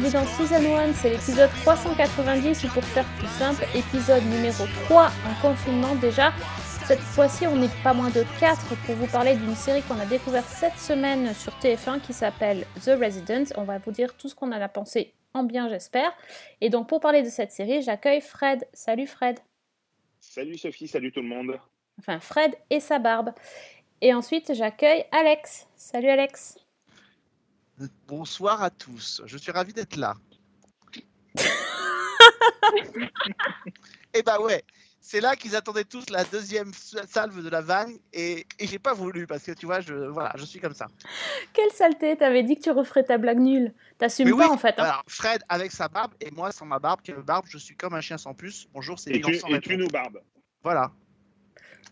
bienvenue dans Season 1, c'est l'épisode 390 ou pour faire plus simple, épisode numéro 3 en confinement déjà. Cette fois-ci, on n'est pas moins de 4 pour vous parler d'une série qu'on a découverte cette semaine sur TF1 qui s'appelle The Resident. On va vous dire tout ce qu'on en a pensé en bien, j'espère. Et donc, pour parler de cette série, j'accueille Fred. Salut Fred. Salut Sophie, salut tout le monde. Enfin, Fred et sa barbe. Et ensuite, j'accueille Alex. Salut Alex. Bonsoir à tous, je suis ravi d'être là. et bah ouais, c'est là qu'ils attendaient tous la deuxième salve de la vanne et, et j'ai pas voulu parce que tu vois, je, voilà, je suis comme ça. Quelle saleté, t'avais dit que tu referais ta blague nulle. T'assumes pas oui, en fait. hein. voilà, Fred avec sa barbe et moi sans ma barbe, quelle barbe, je suis comme un chien sans puce. Bonjour, c'est Et tu, et tu nous barbes. Voilà.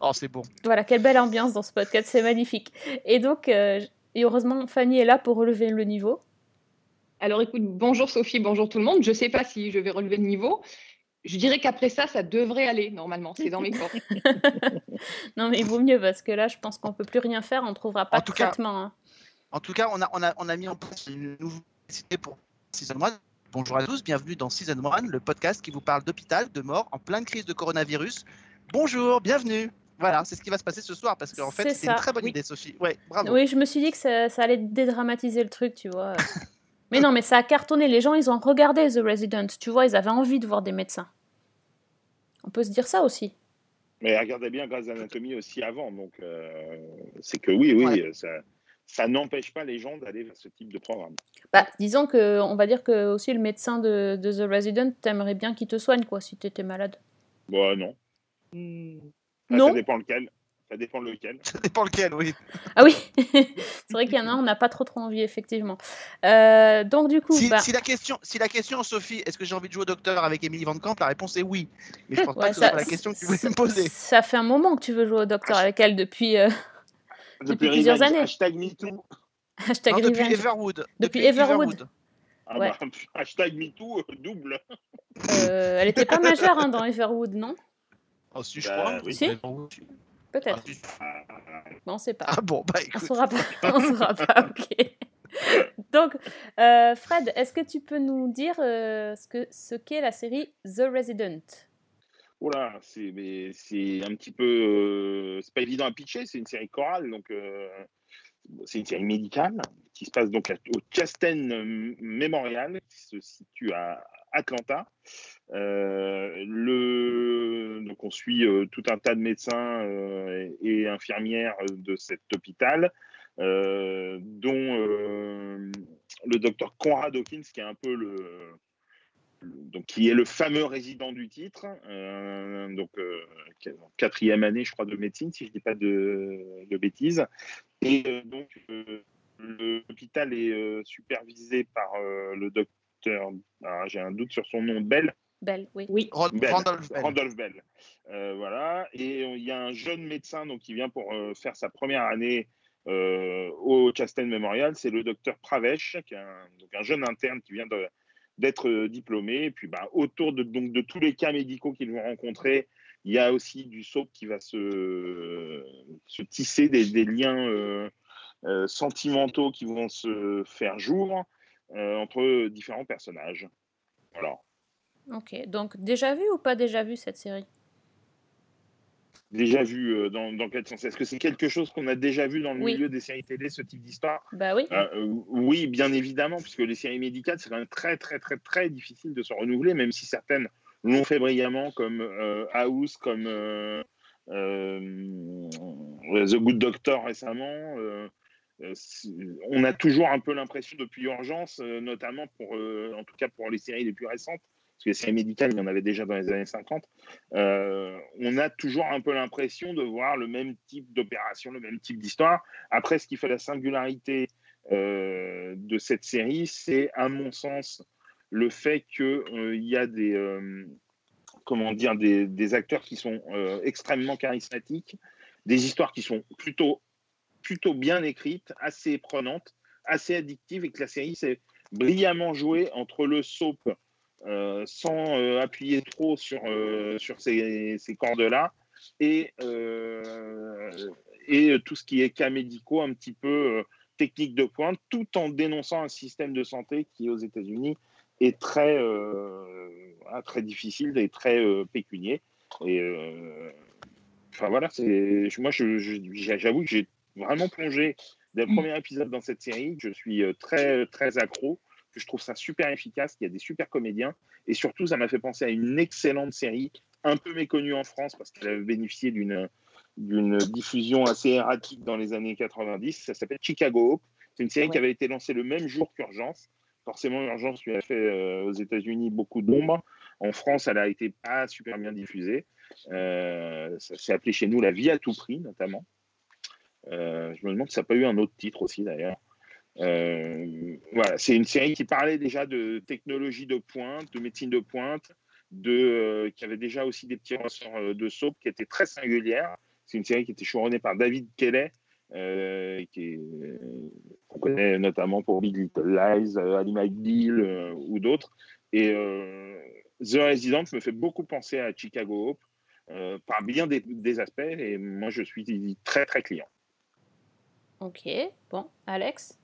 Oh, c'est bon. Voilà, quelle belle ambiance dans ce podcast, c'est magnifique. Et donc, euh, et heureusement, Fanny est là pour relever le niveau. Alors écoute, bonjour Sophie, bonjour tout le monde. Je ne sais pas si je vais relever le niveau. Je dirais qu'après ça, ça devrait aller normalement. C'est dans mes corps. Non, mais il vaut mieux parce que là, je pense qu'on peut plus rien faire, on trouvera pas En de tout cas- traitement. hein. En tout cas, on a, on a, on a mis en place une nouvelle cité pour Season 1. Bonjour à tous, bienvenue dans Season 1, le podcast qui vous parle d'hôpital, de mort, en pleine crise de coronavirus. Bonjour, bienvenue. Voilà, c'est ce qui va se passer ce soir parce qu'en fait, C'est une très bonne oui. idée, Sophie. Ouais, bravo. Oui, je me suis dit que ça, ça allait dédramatiser le truc, tu vois. mais non, mais ça a cartonné. Les gens, ils ont regardé The Resident, tu vois, ils avaient envie de voir des médecins. On peut se dire ça aussi. Mais regardez bien Grey's Anatomy aussi avant, donc euh, c'est que oui, oui, Ouais. ça, ça n'empêche pas les gens d'aller vers ce type de programme. Bah, disons que, on va dire que aussi le médecin de, de The Resident, t'aimerais bien qu'il te soigne, quoi, si t'étais malade. Bon, euh, non. Hmm. Ça, Non. Ça dépend lequel. Ça dépend lequel. Ça dépend lequel, oui. Ah oui, c'est vrai qu'il y en a un, on n'a pas trop trop envie, effectivement. Euh, donc du coup, Si, bah, si la question, si la question, Sophie, est-ce que j'ai envie de jouer au docteur avec Emily Van Camp La réponse est oui. Mais je pense Ouais, pas que ce soit la question que tu voulais me poser. ça fait un moment que tu veux jouer au docteur avec elle depuis euh, Depuis plusieurs années. Hashtag MeToo. hashtag Non, depuis. Everwood. Depuis Everwood. Ah Ouais. bah, hashtag MeToo euh, double. Euh, elle était pas majeure hein, dans Everwood, non? Oh, si, je Bah, crois. oui. Si. Peut-être. Ah. Ah, on sait pas. Ah bon, bah On saura pas. On saura pas, ok. Donc, euh, Fred, est-ce que tu peux nous dire euh, ce que ce qu'est la série The Resident? Oula, c'est mais c'est un petit peu. euh, c'est pas évident à pitcher, c'est une série chorale, donc euh, c'est une série médicale qui se passe donc au Chasten euh, Memorial, qui se situe à Atlanta. Euh, donc on suit euh, tout un tas de médecins euh, et, infirmières de cet hôpital, dont le docteur Conrad Hawkins, qui est un peu le, donc qui est le fameux résident du titre, euh, donc quatrième année, je crois, de médecine, si je ne dis pas de, de bêtises. Et donc, l'hôpital est supervisé par le docteur, alors, j'ai un doute sur son nom, Bell, Belle, oui. Bell, Randolph Bell. Randolph Bell. Euh, voilà. Et euh, il y a un jeune médecin donc, qui vient pour euh, faire sa première année euh, au Chasten Memorial. C'est le docteur Pravesh, qui est un, donc un jeune interne qui vient d'être euh, diplômé. Et puis, bah, autour de, donc, de tous les cas médicaux qu'ils vont rencontrer, il y a aussi du soap qui va se, se tisser des, des liens euh, euh, sentimentaux qui vont se faire jour euh, entre différents personnages. Voilà. Ok. Donc, déjà vu ou pas déjà vu cette série? Déjà vu euh, dans, dans quel sens Est-ce que c'est quelque chose qu'on a déjà vu dans le Oui. milieu des séries télé, ce type d'histoire? Bah oui. Euh, euh, Oui, bien évidemment, puisque les séries médicales, c'est quand même très, très, très, très difficile de se renouveler, même si certaines l'ont fait brillamment, comme euh, House, comme euh, euh, The Good Doctor récemment. Euh, on a toujours un peu l'impression depuis Urgence, euh, notamment pour, euh, en tout cas pour les séries les plus récentes, parce que les séries médicales, il y en avait déjà dans les années 50, euh, on a toujours un peu l'impression de voir le même type d'opération, le même type d'histoire. Après, ce qui fait la singularité de cette série, c'est, à mon sens, le fait qu'il y a des, comment dire, des, acteurs qui sont extrêmement charismatiques, des histoires qui sont plutôt, plutôt bien écrites, assez prenantes, assez addictives, et que la série s'est brillamment jouée entre le soap euh, sans euh, appuyer trop sur, euh, sur ces, ces cordes-là, et, et tout ce qui est cas médicaux un petit peu technique de pointe, tout en dénonçant un système de santé qui, aux États-Unis, est très, voilà, très difficile et très pécunier. Et enfin voilà, moi j'avoue que j'ai vraiment plongé dès le Mm. premier épisode dans cette série. Je suis euh, très très accro. que Je trouve ça super efficace. qu'il y a des super comédiens et surtout ça m'a fait penser à une excellente série, un peu méconnue en France parce qu'elle avait bénéficié d'une d'une diffusion assez erratique dans les années 90. Ça s'appelle Chicago Hope. C'est une série qui avait été lancée le même jour qu'Urgence. Forcément, Urgence lui a fait euh, aux États-Unis beaucoup d'ombre. En France, elle a été pas super bien diffusée. Euh, ça s'est appelé chez nous La vie à tout prix, notamment. Euh, je me demande si ça n'a pas eu un autre titre aussi, d'ailleurs. Euh, voilà, c'est une série qui parlait déjà de technologie de pointe, de médecine de pointe, de, euh, qui avait déjà aussi des petits ressorts de soap qui étaient très singulières. C'est une série qui était chouronnée par David Kelly, qui euh, qu'on connaît notamment pour Big Little Lies, euh, Ali McBeal ou d'autres. Et The Resident me fait beaucoup penser à Chicago Hope par bien des aspects. Et moi, je suis très, très client. Ok, bon, Alex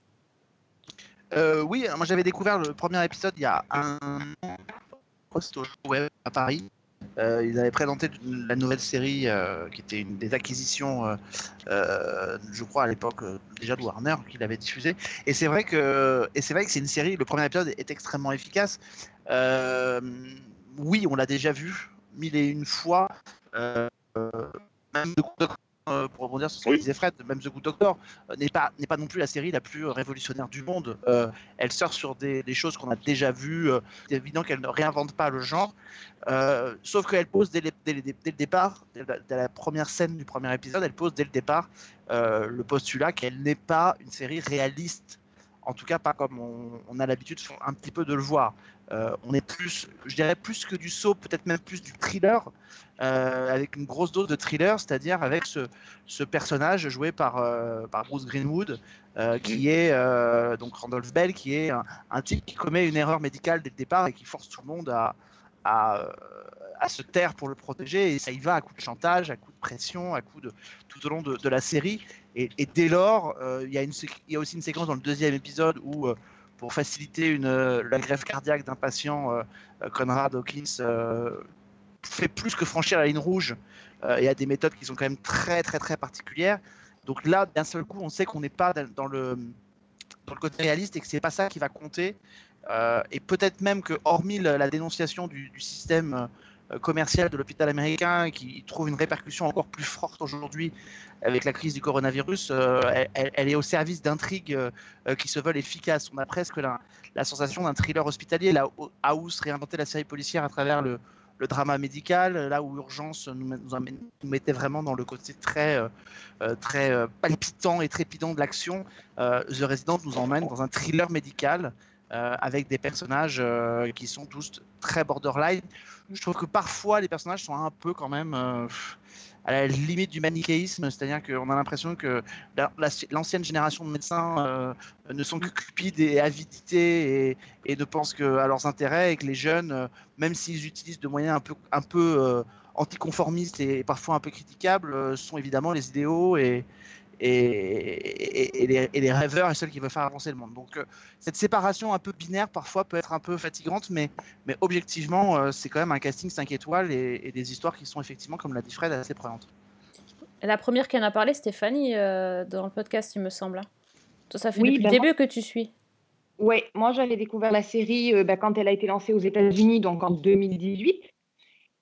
Euh, oui, moi j'avais découvert le premier épisode il y a un an. Web à Paris. Euh, ils avaient présenté la nouvelle série euh, qui était une des acquisitions, je crois à l'époque déjà de Warner qui l'avait diffusée. Et c'est vrai que et c'est vrai que c'est une série. Le premier épisode est extrêmement efficace. Oui, on l'a déjà vu mille et une fois. Même Doctor, euh, pour rebondir sur ce que Oui. disait Fred, même The Good Doctor euh, n'est pas n'est pas non plus la série la plus euh, révolutionnaire du monde. Euh, elle sort sur des, des choses qu'on a déjà vues. c'est évident qu'elle ne réinvente pas le genre. Sauf qu'elle pose dès, les- dès les- dès le départ, dès la, dès la première scène du premier épisode, elle pose dès le départ le postulat qu'elle n'est pas une série réaliste. En tout cas, pas comme on, on a l'habitude un petit peu de le voir. Euh, on est plus, je dirais plus que du soap, peut-être même plus du thriller, euh, avec une grosse dose de thriller, c'est-à-dire avec ce, ce personnage joué par, euh, par Bruce Greenwood, qui est donc Randolph Bell, qui est un, un type qui commet une erreur médicale dès le départ et qui force tout le monde à, à, à se taire pour le protéger. Et ça y va à coup de chantage, à coup de pression, à coup de tout au long de, la série. Et, dès lors, euh, il y, a aussi une séquence dans le deuxième épisode où, euh, pour faciliter une, euh, la greffe cardiaque d'un patient, Conrad Hawkins fait plus que franchir la ligne rouge et a des méthodes qui sont quand même très très très particulières. Donc là, d'un seul coup, on sait qu'on n'est pas dans le, dans le côté réaliste et que c'est pas ça qui va compter. Et peut-être même que, hormis la, dénonciation du, système commercial de l'hôpital américain, qui trouve une répercussion encore plus forte aujourd'hui avec la crise du coronavirus, euh, elle, est au service d'intrigues euh, euh, qui se veulent efficaces. On a presque la, sensation d'un thriller hospitalier, là où House réinventait la série policière à travers le, le drama médical, là où Urgence nous, mettait vraiment dans le côté très, euh, euh, très euh, palpitant et trépidant de l'action. Euh, The Resident nous emmène dans un thriller médical euh, avec des personnages euh, qui sont tous très borderline. Je trouve que parfois les personnages sont un peu quand même euh, à la limite du manichéisme, c'est-à-dire qu'on a l'impression que la- la- l'ancienne génération de médecins ne sont que cupides et avidités et, et ne pensent que à leurs intérêts et que les jeunes, même s'ils utilisent de moyens un peu, un peu anticonformistes et parfois un peu critiquables, sont évidemment les idéaux et, et, les, et les rêveurs et ceux qui veulent faire avancer le monde. Donc euh, cette séparation un peu binaire parfois peut être un peu fatigante, mais, mais objectivement, euh, c'est quand même un casting 5 étoiles et, et des histoires qui sont effectivement, comme l'a dit Fred, assez prenantes. La première qui en a parlé, Fanny euh, dans le podcast, il me semble. hein. Ça fait Oui, depuis ben le début que tu suis. Ouais, moi j'avais découvert la série euh, bah, quand elle a été lancée aux États-Unis, donc en 2018,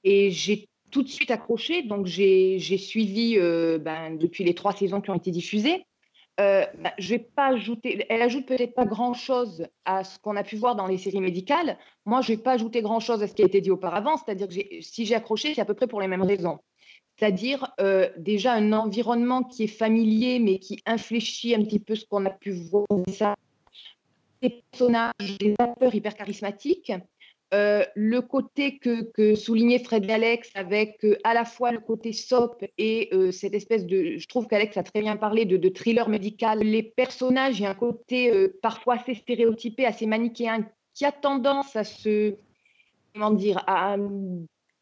et j'ai tout de suite accroché. Donc j'ai suivi euh, ben, depuis les trois saisons qui ont été diffusées. Euh, ben, je vais pas ajouter, elle ajoute peut-être pas grand-chose à ce qu'on a pu voir dans les séries médicales. Moi, je vais pas ajouter grand-chose à ce qui a été dit auparavant. C'est-à-dire que si j'ai accroché, c'est à peu près pour les mêmes raisons. C'est-à-dire euh, déjà un environnement qui est familier, mais qui infléchit un petit peu ce qu'on a pu voir. Des personnages, des acteurs hyper charismatiques. Euh, le côté que, que soulignait Fred Alex avec euh, à la fois le côté soap et euh, cette espèce de, je trouve qu'Alex a très bien parlé de, thriller médical. Les personnages, il y a un côté parfois assez stéréotypé, assez manichéen, qui a tendance à se, comment dire, à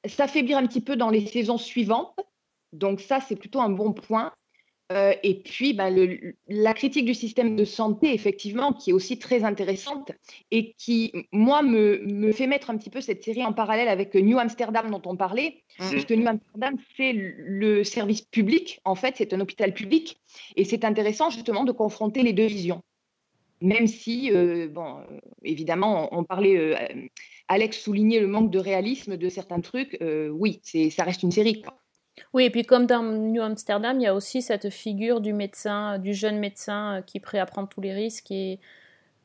s'affaiblir un petit peu dans les saisons suivantes. Donc ça, c'est plutôt un bon point. Euh, et puis, ben, le- la critique du système de santé, effectivement, qui est aussi très intéressante et qui, moi, me, me fait mettre un petit peu cette série en parallèle avec New Amsterdam dont on parlait, Mhm. puisque New Amsterdam, c'est le service public, en fait, c'est un hôpital public, et c'est intéressant justement de confronter les deux visions. Même si, euh, bon, évidemment, on, on parlait, euh, Alex soulignait le manque de réalisme de certains trucs, oui, ça reste une série. quoi. Oui, et puis comme dans New Amsterdam, il y a aussi cette figure du médecin, du jeune médecin euh, qui est prêt à prendre tous les risques et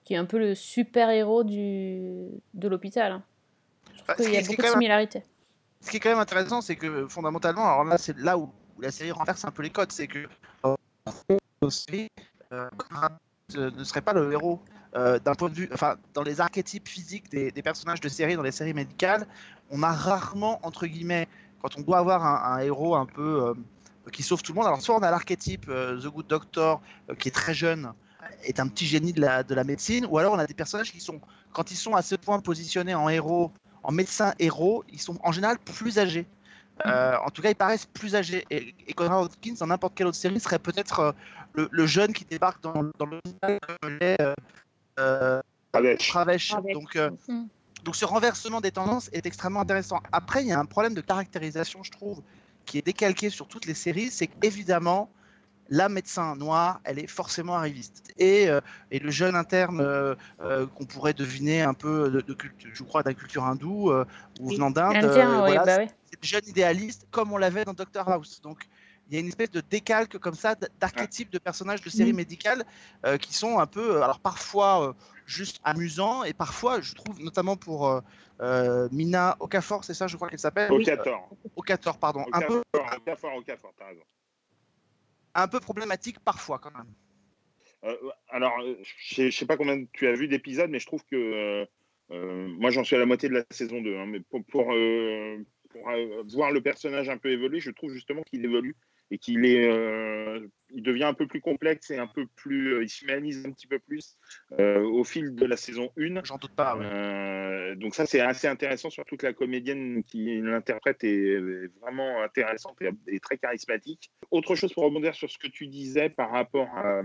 qui est un peu le super-héros du... de l'hôpital. hein. Bah, qu'il y a beaucoup de même- similarités. Ce qui est quand même intéressant, c'est que fondamentalement, alors là, c'est là où, la série renverse un peu les codes, c'est que euh, aussi, euh, euh, ne serait pas le héros euh, d'un point de vue, enfin, dans les archétypes physiques des, des personnages de série, dans les séries médicales, on a rarement, entre guillemets, quand on doit avoir un, un héros un peu euh, qui sauve tout le monde, alors soit on a l'archétype euh, The Good Doctor, euh, qui est très jeune, est un petit génie de la, de la médecine, ou alors on a des personnages qui sont, quand ils sont à ce point positionnés en héros, en médecin héros, ils sont en général plus âgés. Euh, en tout cas, ils paraissent plus âgés. Et, et Conrad Hopkins, dans n'importe quelle autre série, serait peut-être euh, le, le jeune qui débarque dans, dans le l'est, euh, euh. Pravesh. Donc, euh, Mm. Donc ce renversement des tendances est extrêmement intéressant. Après, il y a un problème de caractérisation, je trouve, qui est décalqué sur toutes les séries, c'est qu'évidemment, la médecin noire, elle est forcément arriviste. Et, euh, et le jeune interne euh, euh, qu'on pourrait deviner un peu de, de culte, je crois, d'un culture hindoue ou venant d'Inde, oui, voilà, bah oui. c'est le jeune idéaliste comme on l'avait dans Doctor House. Donc il y a une espèce de décalque comme ça d'archétypes de personnages de séries Mhm. médicales euh, qui sont un peu, alors parfois euh, juste amusants et parfois, je trouve, notamment pour euh, euh, Mina Okafor, c'est ça, je crois qu'elle s'appelle? Au Oui, 14. euh, Okafor, pardon, un peu, Au 14, au 14, t'as raison. un peu problématique parfois quand même. Euh, alors, euh, je sais- je sais pas combien tu as vu d'épisodes, mais je trouve que euh, moi j'en suis à la moitié de la saison 2. hein, mais pour, pour, pour, voir le personnage un peu évoluer, je trouve justement qu'il évolue et qu'il est, euh, il devient un peu plus complexe et un peu plus, euh, il s'humanise un petit peu plus euh, au fil de la saison 1. J'en doute pas. ouais. Donc ça c'est assez intéressant, surtout que la comédienne qui l'interprète est, vraiment intéressante et, et très charismatique. Autre chose pour rebondir sur ce que tu disais par rapport à,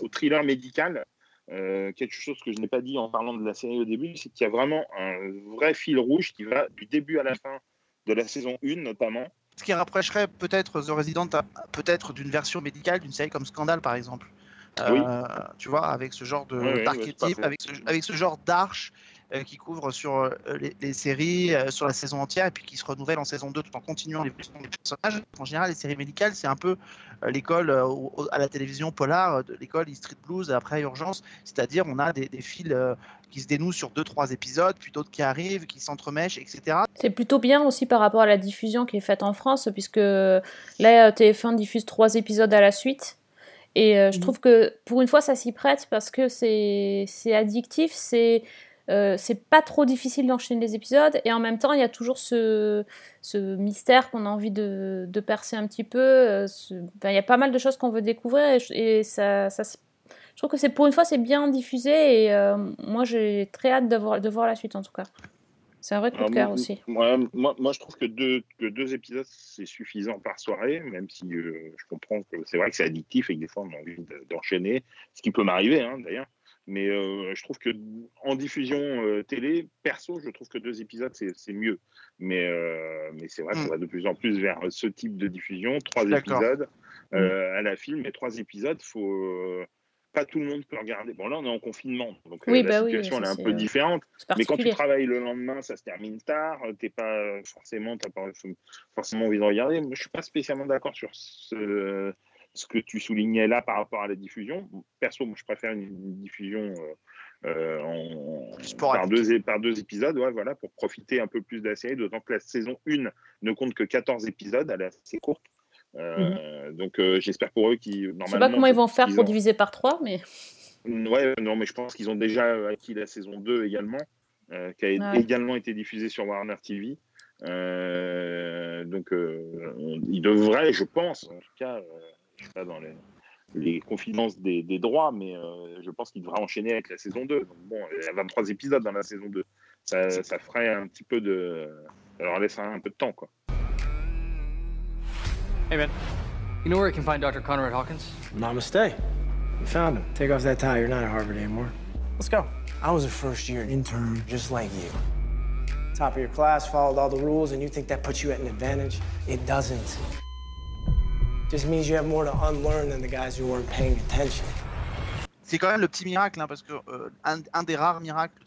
au thriller médical, quelque chose que je n'ai pas dit en parlant de la série au début, c'est qu'il y a vraiment un vrai fil rouge qui va du début à la fin de la saison 1 notamment. Ce qui rapprocherait peut-être The Resident à- peut-être d'une version médicale d'une série comme Scandale par exemple. Oui. Euh, tu vois, avec ce genre de Oui, oui, d'archétype, avec, ce, avec ce genre d'arche euh, qui couvre sur euh, les, les séries, euh, sur la saison entière, et puis qui se renouvelle en saison 2 tout en continuant l'évolution des personnages. En général, les séries médicales, c'est un peu euh, l'école euh, à la télévision polar, euh, de l'école E Street Blues après Urgence, c'est-à-dire on a des, des fils euh, qui se dénouent sur 2-3 épisodes, puis d'autres qui arrivent, qui s'entremêchent, etc. C'est plutôt bien aussi par rapport à la diffusion qui est faite en France, puisque là, TF1 diffuse trois épisodes à la suite. Et euh, je Mhm. trouve que pour une fois, ça s'y prête parce que c'est c'est addictif, c'est euh, c'est pas trop difficile d'enchaîner les épisodes, et en même temps, il y a toujours ce, ce mystère qu'on a envie de, de percer un petit peu. euh, ce- il y a pas mal de choses qu'on veut découvrir, et, ça, je trouve que c'est pour une fois, c'est bien diffusé, et euh, moi, j'ai très hâte de voir, de voir la suite en tout cas. C'est un vrai coup Alors, de cœur moi, aussi. Moi, moi, moi, je trouve que deux, que deux épisodes, c'est suffisant par soirée, même si je comprends que c'est vrai que c'est addictif et que des fois, on a envie de- d'enchaîner, ce qui peut m'arriver hein, d'ailleurs. Mais euh, je trouve que en diffusion euh, télé, perso, je trouve que deux épisodes, c'est mieux. Mais, euh, mais c'est vrai qu'on Mm. va de plus en plus vers ce type de diffusion. Trois épisodes euh, à la film, mais trois épisodes, faut. pas tout le monde peut regarder. Bon, là, on est en confinement, donc Oui, la bah oui, situation elle est un peu différente. Mais quand tu travailles le lendemain, ça se termine tard. T'es pas forcément, t'as pas forcément envie de regarder. Moi, je suis pas spécialement d'accord sur ce, ce que tu soulignais là par rapport à la diffusion. Perso, moi, je préfère une, une diffusion euh, euh, en, par, deux, é- par deux épisodes, ouais, voilà, pour profiter un peu plus de la série. D'autant que la saison 1 ne compte que 14 épisodes, elle est assez courte. Euh, Donc, euh, j'espère pour eux qui normalement. Je sais pas comment ils vont faire pour ont- diviser par 3, mais Ouais, non, mais je pense qu'ils ont déjà acquis la saison 2 également, qui a Ouais. également été diffusée sur Warner TV. Donc, on- ils devraient, je pense, en tout cas, je sais pas dans les, les confidences des, des droits, mais euh, je pense qu'ils devraient enchaîner avec la saison 2. Donc, bon, il y a 23 épisodes dans la saison 2. ça, ça ferait un petit peu de. Ça leur laisserait un peu de temps, quoi. Hey man, you know where I can find Dr. Conrad Hawkins? Namaste. You found him. Take off that tie. You're not at Harvard anymore. Let's go. I was a first year intern just like you. Top of your class, followed all the rules, and you think that puts you at an advantage? It doesn't. Just means you have more to unlearn than the guys who weren't paying attention. C'est quand même le petit miracle, hein, parce que euh, des rares miracles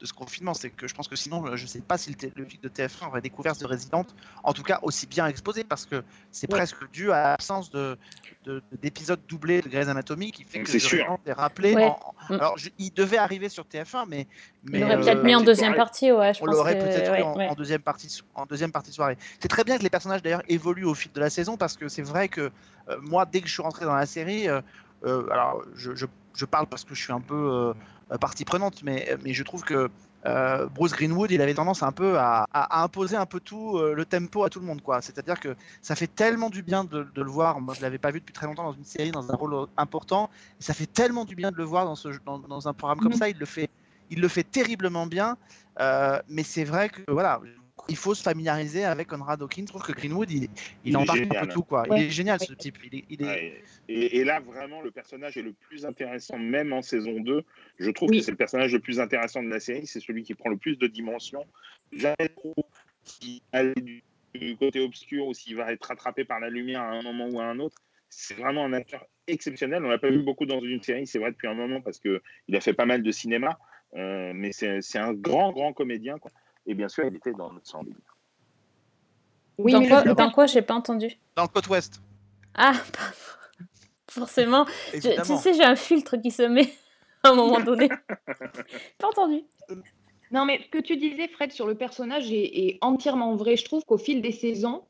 de ce confinement, c'est que je pense que sinon, euh, je ne sais pas si le, flic de TF1 aurait découvert The Resident, en tout cas aussi bien exposé, parce que c'est Ouais. presque dû à l'absence de, de- d'épisodes doublés de Grey's Anatomy qui fait que C'est The sûr. Resident est rappelé. Ouais. en- en- Mm. Alors, je- il devait arriver sur TF1, mais, mais Il aurait euh, peut-être mis en deuxième partie, ouais. Je on pense l'aurait que- peut-être ouais, en, ouais. en deuxième partie, en deuxième partie de soirée. C'est très bien que les personnages d'ailleurs évoluent au fil de la saison parce que c'est vrai que euh, moi, dès que je suis rentré dans la série, euh, euh, alors je, je- je parle parce que je suis un peu euh, euh, partie prenante, mais, mais je trouve que euh, Bruce Greenwood, il avait tendance un peu à, à- à imposer un peu tout euh, le tempo à tout le monde, quoi. C'est-à-dire que ça fait tellement du bien de, de le voir. Moi, je l'avais pas vu depuis très longtemps dans une série, dans un rôle important. Et ça fait tellement du bien de le voir dans, ce, dans, dans un programme comme Mhm. ça. Il le fait, il le fait terriblement bien. Euh, mais c'est vrai que voilà, il faut se familiariser avec Conrad Hawkins. Je trouve que Greenwood, il, il, Il est embarque un peu tout, quoi. Ouais. Il est génial ce type. Il est, il est- Ouais. Et, et là, vraiment, le personnage est le plus intéressant, même en saison 2. Je trouve Oui. que c'est le personnage le plus intéressant de la série. C'est celui qui prend le plus de dimensions. Jamais trop qui aller du, du côté obscur ou s'il va être rattrapé par la lumière à un moment ou à un autre. C'est vraiment un acteur exceptionnel. On l'a pas vu beaucoup dans une série, c'est vrai, depuis un moment, parce qu'il a fait pas mal de cinéma. Euh, mais c'est c'est un grand, grand comédien. Quoi. Et bien sûr, il était dans notre sang. Oui, dans mais quoi, dans quoi j'ai pas entendu dans le côte ouest, Ah, forcément. Je- tu sais, j'ai un filtre qui se met à un moment donné. pas entendu. Non, mais ce que tu disais, Fred, sur le personnage est, est entièrement vrai. Je trouve qu'au fil des saisons,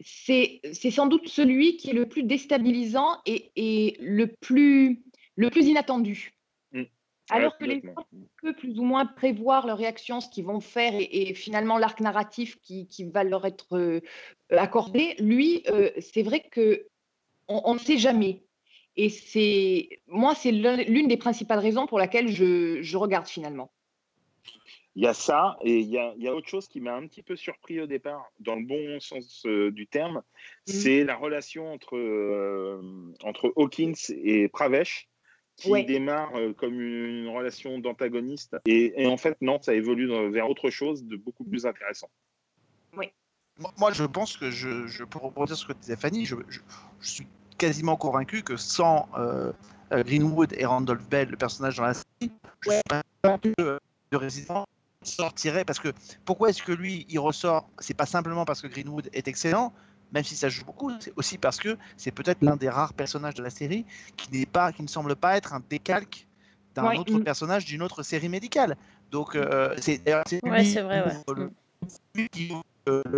c'est c'est sans doute celui qui est le plus déstabilisant et, et le, plus, le plus inattendu. Alors Ouais, que les on peut plus ou moins prévoir leur réaction, ce qu'ils vont faire et, et finalement l'arc narratif qui, qui va leur être euh, accordé. Lui, euh, c'est vrai que on ne sait jamais. Et c'est moi, c'est l'un- l'une des principales raisons pour laquelle je, je regarde finalement. Il y a ça, et il y a, il y a autre chose qui m'a un petit peu surpris au départ, dans le bon sens euh, du terme, c'est la relation entre, entre Hawkins et Pravesh, qui Ouais. démarre euh, comme une, une relation d'antagoniste. Et, et en fait, non, ça évolue dans- vers autre chose de beaucoup plus intéressant. Moi, moi, je pense que je, je pour rebondir sur ce que disait Fanny, je, je- je suis quasiment convaincu que sans euh, euh, Greenwood et Randolph Bell, le personnage dans la série, je Ouais. suis pas convaincu que le résident sortirait. Parce que pourquoi est-ce que lui, il ressort? C'est pas simplement parce que Greenwood est excellent, même si ça joue beaucoup, c'est aussi parce que c'est peut-être l'un des rares personnages de la série qui n'est pas, qui ne semble pas être un décalque d'un Ouais, autre mm. personnage d'une autre série médicale. Donc, euh, c'est d'ailleurs c'est Ouais, lui c'est vrai, qui ouais. ouvre le- qui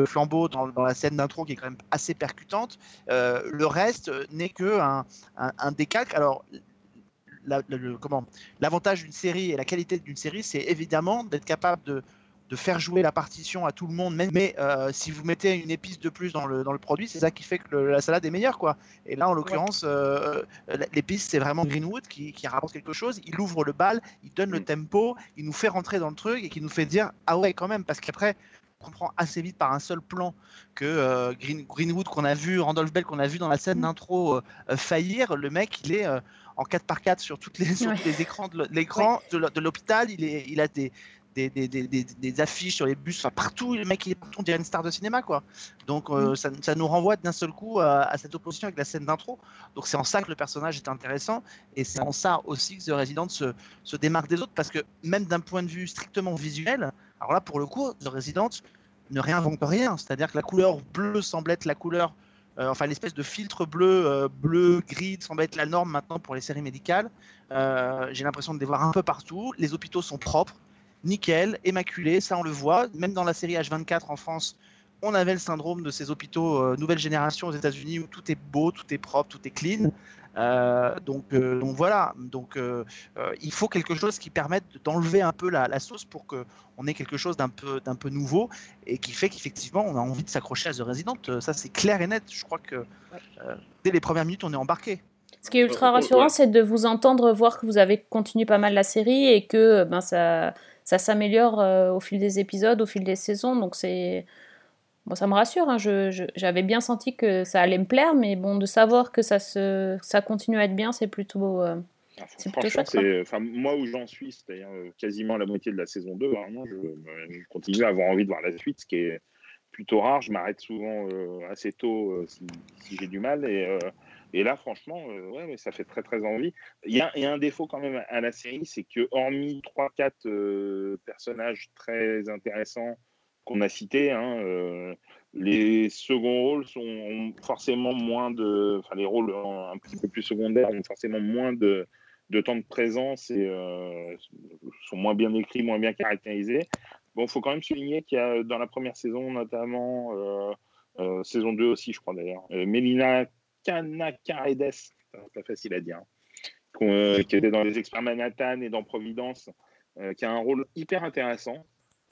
flambeau dans, dans la scène d'intro qui est quand même assez percutante. Euh, le reste euh, n'est que un, un, un décalque. Alors, la- le- le- comment? L'avantage d'une série et la qualité d'une série, c'est évidemment d'être capable de, de faire jouer la partition à tout le monde. même- Mais euh, si vous mettez une épice de plus dans le, dans le produit, c'est ça qui fait que le- la salade est meilleure, quoi. Et là, en l'occurrence, euh, euh, l'épice, c'est vraiment Greenwood qui, qui rapporte quelque chose. Il ouvre le bal, il donne le Mm. tempo, il nous fait rentrer dans le truc et qui nous fait dire ah ouais quand même parce qu'après on comprend assez vite par un seul plan que euh, Green- Greenwood qu'on a vu, Randolph Bell qu'on a vu dans la scène d'intro euh, euh, faillir, le mec il est en 4x4 sur, toutes les, sur Ouais. tous les écrans de l'écran de l'hôpital, il, est, il a des, des, des, des, des- des affiches sur les bus, enfin, partout, le mec il est partout, on dirait une star de cinéma quoi. Donc euh, ça, ça nous renvoie d'un seul coup à, à cette opposition avec la scène d'intro. Donc c'est en ça que le personnage est intéressant et c'est en ça aussi que The Resident se, se démarque des autres parce que même d'un point de vue strictement visuel, alors là pour le coup, The Resident ne réinvente rien. C'est-à-dire que la couleur bleue semble être la couleur, euh, enfin l'espèce de filtre bleu, euh, bleu, gris semble être la norme maintenant pour les séries médicales. J'ai l'impression de les voir un peu partout. Les hôpitaux sont propres, nickel, immaculés, ça on le voit. Même dans la série H24 en France, on avait le syndrome de ces hôpitaux euh, nouvelle génération aux États-Unis où tout est beau, tout est propre, tout est clean. Euh, donc, euh, donc voilà, donc euh, euh, il faut quelque chose qui permette d'enlever un peu la, la sauce pour que on ait quelque chose d'un peu d'un peu nouveau et qui fait qu'effectivement on a envie de s'accrocher à The Resident. Ça c'est clair et net. Je crois que euh, dès les premières minutes on est embarqué. Ce qui est ultra Euh, rassurant, ouais. c'est de vous entendre voir que vous avez continué pas mal la série et que ben, ça, ça s'améliore euh, au fil des épisodes, au fil des saisons. Donc c'est bon, ça me rassure. hein. Je- je- J'avais bien senti que ça allait me plaire, mais bon, de savoir que ça se, ça continue à être bien, c'est plutôt. euh, Ah, C'est plutôt chouette, enfin, moi où j'en suis, c'est-à-dire euh, quasiment la moitié de la saison 2, vraiment, je, je continue à avoir envie de voir la suite, ce qui est plutôt rare. Je m'arrête souvent euh, assez tôt si, si j'ai du mal. Et, et là, franchement, euh, ouais, ça fait très très envie. Il y a, un défaut quand même à la série, c'est que hormis 3-4 euh, personnages très intéressants qu'on a cités, hein, euh, les seconds rôles sont ont forcément moins de, enfin les rôles un petit peu plus secondaires ont forcément moins de, de temps de présence et euh, sont moins bien écrits, moins bien caractérisés. Bon, il faut quand même souligner qu'il y a dans la première saison, notamment saison 2 aussi, je crois d'ailleurs, euh, Melina Canacaredes, c'est pas facile à dire, hein, euh, qui était dans les experts Manhattan et dans Providence, euh, qui a un rôle hyper intéressant.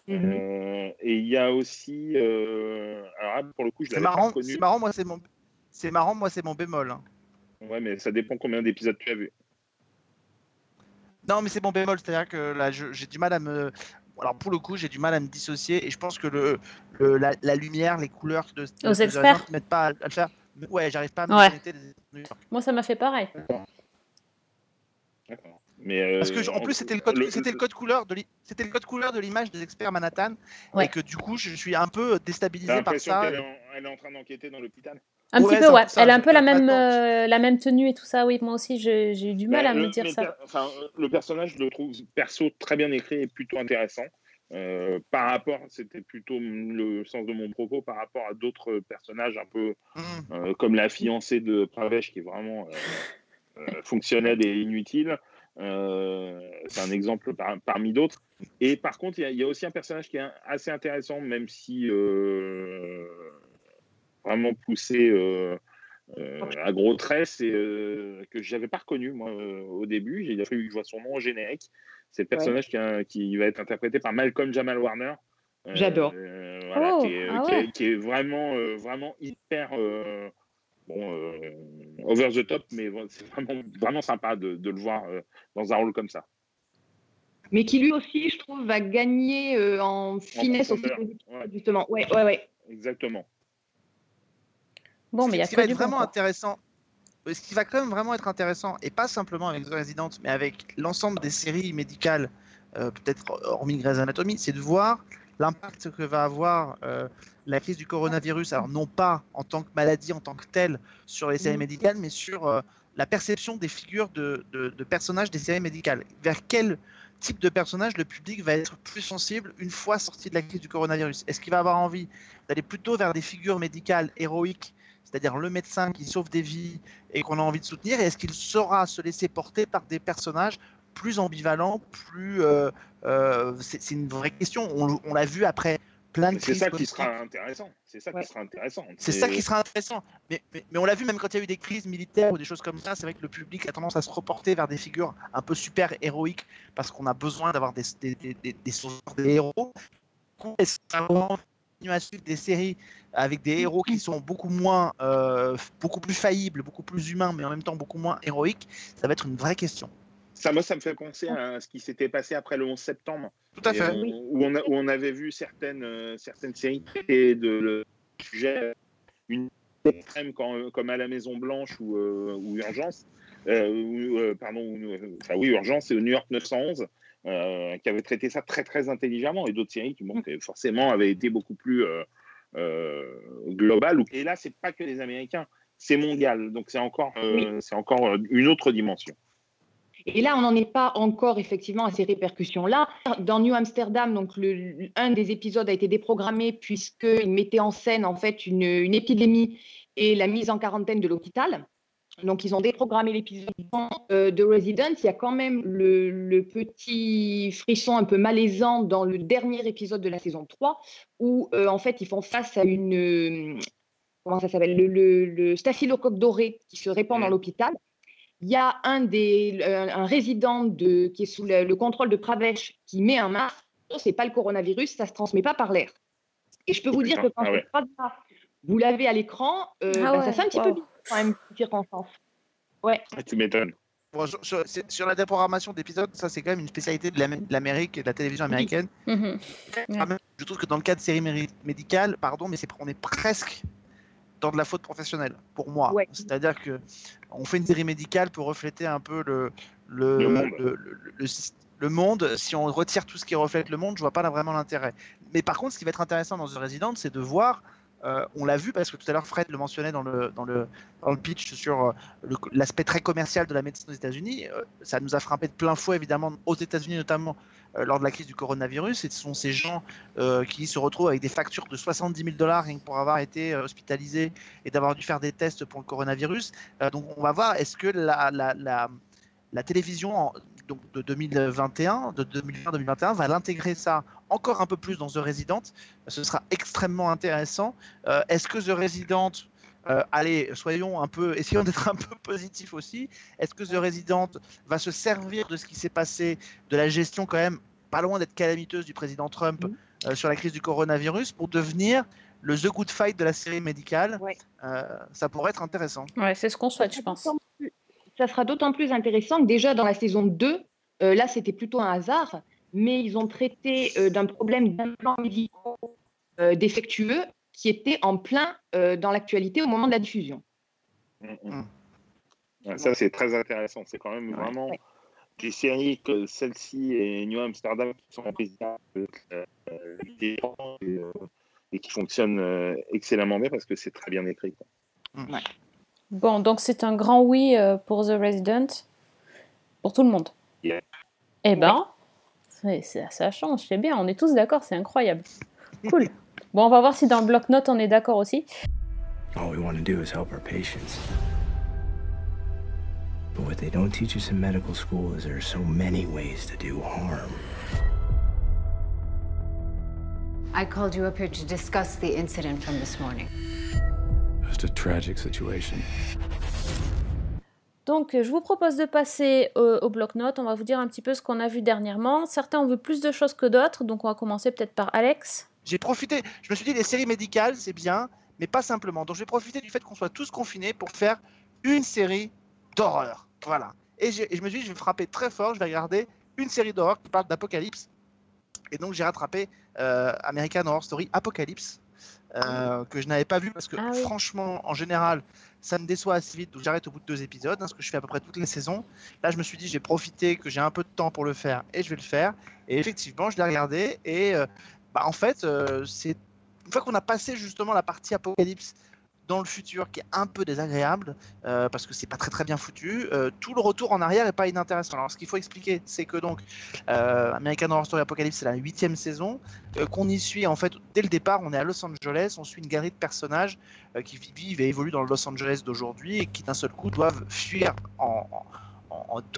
Mhm. Euh, et il y a aussi, euh, alors pour le coup, je C'est l'avais pas marrant, c'est marrant, moi c'est mon, c'est marrant, moi c'est mon bémol. hein. Ouais, mais ça dépend combien d'épisodes tu as vu. Non, mais c'est mon bémol, c'est-à-dire que là, j'ai du mal à me. Alors pour le coup, j'ai du mal à me dissocier et je pense que le, le- la, la lumière, les couleurs de, de Aux ces experts. horizons ne m'aident pas à, à le faire. Ouais, j'arrive pas à me Ouais. connecter des-. Moi, ça m'a fait pareil. D'accord. Mais, euh, Parce que je- en plus c'était le code, le- c'était le code couleur de l'i- c'était le code couleur de l'image des experts Manhattan Ouais. et que du coup je suis un peu déstabilisé par ça. qu'elle est, en, elle est en train d'enquêter dans l'hôpital? Un Ouais, petit peu, ouais. ça, Elle a un peu la même, maintenant, euh, la même tenue et tout ça. Oui, moi aussi, j'ai j'ai eu du mal Bah, à me dire ça. enfin, euh, le personnage, je le trouve perso très bien écrit et plutôt intéressant. Euh, par rapport, c'était plutôt le sens de mon propos par rapport à d'autres personnages un peu Mmh. euh, comme la fiancée de Pravesh qui est vraiment euh, fonctionnelle et inutile. C'est un exemple par- parmi d'autres. Et par contre, il y, a- il y a aussi un personnage qui est assez intéressant, même si vraiment poussé à gros traits, c'est que j'avais pas reconnu moi au début. A fallu que je vois son nom au générique. C'est le personnage qui, va être interprété par Malcolm Jamal Warner. Euh, J'adore. euh, voilà, Oh, qui, est, ah qui est- ouais. qui est vraiment, euh, vraiment hyper euh, bon, euh, over the top, mais c'est vraiment, vraiment sympa de, de le voir euh, dans un rôle comme ça. Mais qui lui aussi, je trouve, va gagner euh, en finesse ouais. justement. Ouais, ouais, ouais. Exactement. Bon, mais il y a ce qui va être vraiment quoi. intéressant, ce qui va quand même vraiment être intéressant, et pas simplement avec The Resident, mais avec l'ensemble des séries médicales, euh, peut-être hormis Grey's Anatomy, c'est de voir l'impact que va avoir euh, la crise du coronavirus, alors non pas en tant que maladie en tant que telle sur les séries Mhm. médicales, mais sur euh, la perception des figures de, de- de personnages des séries médicales. Vers quel type de personnage le public va être plus sensible une fois sorti de la crise du coronavirus? Est-ce qu'il va avoir envie d'aller plutôt vers des figures médicales héroïques c'est-à-dire le médecin qui sauve des vies et qu'on a envie de soutenir, et est-ce qu'il saura se laisser porter par des personnages plus ambivalents, plus... euh, euh, c'est c'est une vraie question, on, on l'a vu après plein de C'est crises ça qui sera intéressant. C'est ça Ouais. qui sera intéressant. C'est ça qui sera intéressant. Mais, mais, mais on l'a vu même quand il y a eu des crises militaires ou des choses comme ça, c'est vrai que le public a tendance à se reporter vers des figures un peu super héroïques parce qu'on a besoin d'avoir des, des, des, des, des héros. Est-ce à suivre des séries avec des héros qui sont beaucoup moins, euh, beaucoup plus faillibles, beaucoup plus humains, mais en même temps beaucoup moins héroïques Ça va être une vraie question. Ça, moi, ça me fait penser à ce qui s'était passé après le 11 septembre. Tout à fait. on- où, on a- où on avait vu certaines, euh, certaines séries traiter de le sujet une extrême quand- comme à la Maison Blanche ou, euh, ou Urgence, euh, ou, euh, pardon, ou, euh, enfin oui Urgence et New York 911, euh, qui avaient traité ça très très intelligemment et d'autres séries qui bon, qui, forcément avaient été beaucoup plus euh, euh, globales. Et là, c'est pas que les Américains, c'est mondial, donc c'est encore, euh, c'est encore une autre dimension. Et là, on n'en est pas encore effectivement à ces répercussions-là. Dans New Amsterdam, donc le, un des épisodes a été déprogrammé puisqu'il mettait en scène en fait une, une épidémie et la mise en quarantaine de l'hôpital. Donc, ils ont déprogrammé l'épisode euh, de Resident. Il y a quand même le, le petit frisson un peu malaisant dans le dernier épisode de la saison 3 où euh, en fait ils font face à une euh, comment ça s'appelle le, le, le staphylocoque doré qui se répand dans Mm. l'hôpital. Il y a un, des, un, un résident de, qui est sous le, le contrôle de Pravesh qui met un masque. C'est pas le coronavirus, ça se transmet pas par l'air. Et je peux vous dire que quand Ah ouais. vous l'avez à l'écran, euh, Ah ben, ouais, ça fait un petit wow. peu bizarre quand même, circonstance. Ouais. Ah, tu m'étonnes. Bon, sur, sur- sur la déprogrammation d'épisodes, ça c'est quand même une spécialité de l'Am- de l'Amérique et de la télévision américaine. Mhm. Ouais. Ah, Je trouve que dans le cas de séries médicales, pardon, mais c'est on est presque dans de la faute professionnelle pour moi. Ouais. C'est-à-dire que on fait une série médicale pour refléter un peu le le, Le monde. le- le- le- le monde. Si on retire tout ce qui reflète le monde, je vois pas là vraiment l'intérêt. Mais par contre, ce qui va être intéressant dans The Resident, c'est de voir. Euh, on l'a vu parce que tout à l'heure Fred le mentionnait dans le, dans le, dans le pitch sur euh, l'aspect très commercial de la médecine aux États-Unis. Euh, ça nous a frappé de plein fouet évidemment aux États-Unis notamment lors de la crise du coronavirus. Et ce sont ces gens qui se retrouvent avec des factures de 70 000 dollars pour avoir été hospitalisés et d'avoir dû faire des tests pour le coronavirus. Donc on va voir est-ce que la, la, la, la télévision donc de 2021, de 2020-2021 va l'intégrer ça encore un peu plus dans The Resident. Ce sera extrêmement intéressant. Euh, est-ce que The Resident euh, allez, soyons un peu, essayons d'être un peu positifs aussi. Est-ce que The Resident va se servir de ce qui s'est passé, de la gestion quand même pas loin d'être calamiteuse du président Trump Mhm. euh, sur la crise du coronavirus pour devenir le The Good Fight de la série médicale? Ouais. Euh, Ça pourrait être intéressant. Ouais, c'est ce qu'on souhaite, je pense. Ça sera d'autant plus intéressant que déjà dans la saison 2, euh, là c'était plutôt un hasard, mais ils ont traité euh, d'un problème d'implants médicaux euh, défectueux qui était en plein euh, dans l'actualité au moment de la diffusion. Mm, mm. Mm. Ouais, Ça, c'est très intéressant. C'est quand même Ouais. vraiment Ouais. des séries que celle-ci et New Amsterdam qui sont euh, et, et qui fonctionnent euh, excellemment bien parce que c'est très bien écrit. quoi. Bon, donc c'est un grand oui euh, pour The Resident, pour tout le monde. Yeah. Eh ben, c'est- c'est- ça change, c'est bien, on est tous d'accord, c'est incroyable. Cool. Bon, on va voir si dans le bloc-notes on est d'accord aussi. All we want to do is help our patients. But what they don't teach us in medical school is there are so many ways to do harm. I called you up here to discuss the incident from this morning. Just a tragic situation. Donc, je vous propose de passer euh, au bloc-notes. On va vous dire un petit peu ce qu'on a vu dernièrement. Certains ont vu plus de choses que d'autres, donc on va commencer peut-être par Alex. J'ai profité, je me suis dit les séries médicales c'est bien, mais pas simplement. Donc je vais profiter du fait qu'on soit tous confinés pour faire une série d'horreur. Voilà. Et je me suis dit je vais frapper très fort, je vais regarder une série d'horreur qui parle d'apocalypse. Et donc j'ai rattrapé euh, American Horror Story Apocalypse euh, que je n'avais pas vu parce que Ah oui. franchement en général ça me déçoit assez vite donc j'arrête au bout de deux épisodes, hein, ce que je fais à peu près toutes les saisons. Là je me suis dit je vais profiter que j'ai un peu de temps pour le faire et je vais le faire. Et effectivement je l'ai regardé et euh, bah, en fait, euh, c'est une fois qu'on a passé justement la partie apocalypse dans le futur qui est un peu désagréable euh, parce que c'est pas très très bien foutu, euh, tout le retour en arrière est pas inintéressant. Alors ce qu'il faut expliquer, c'est que donc euh, American Horror Story Apocalypse c'est la huitième saison, qu'on y suit en fait dès le départ, on est à Los Angeles, on suit une galerie de personnages qui vivent et évoluent dans le Los Angeles d'aujourd'hui et qui d'un seul coup doivent fuir en-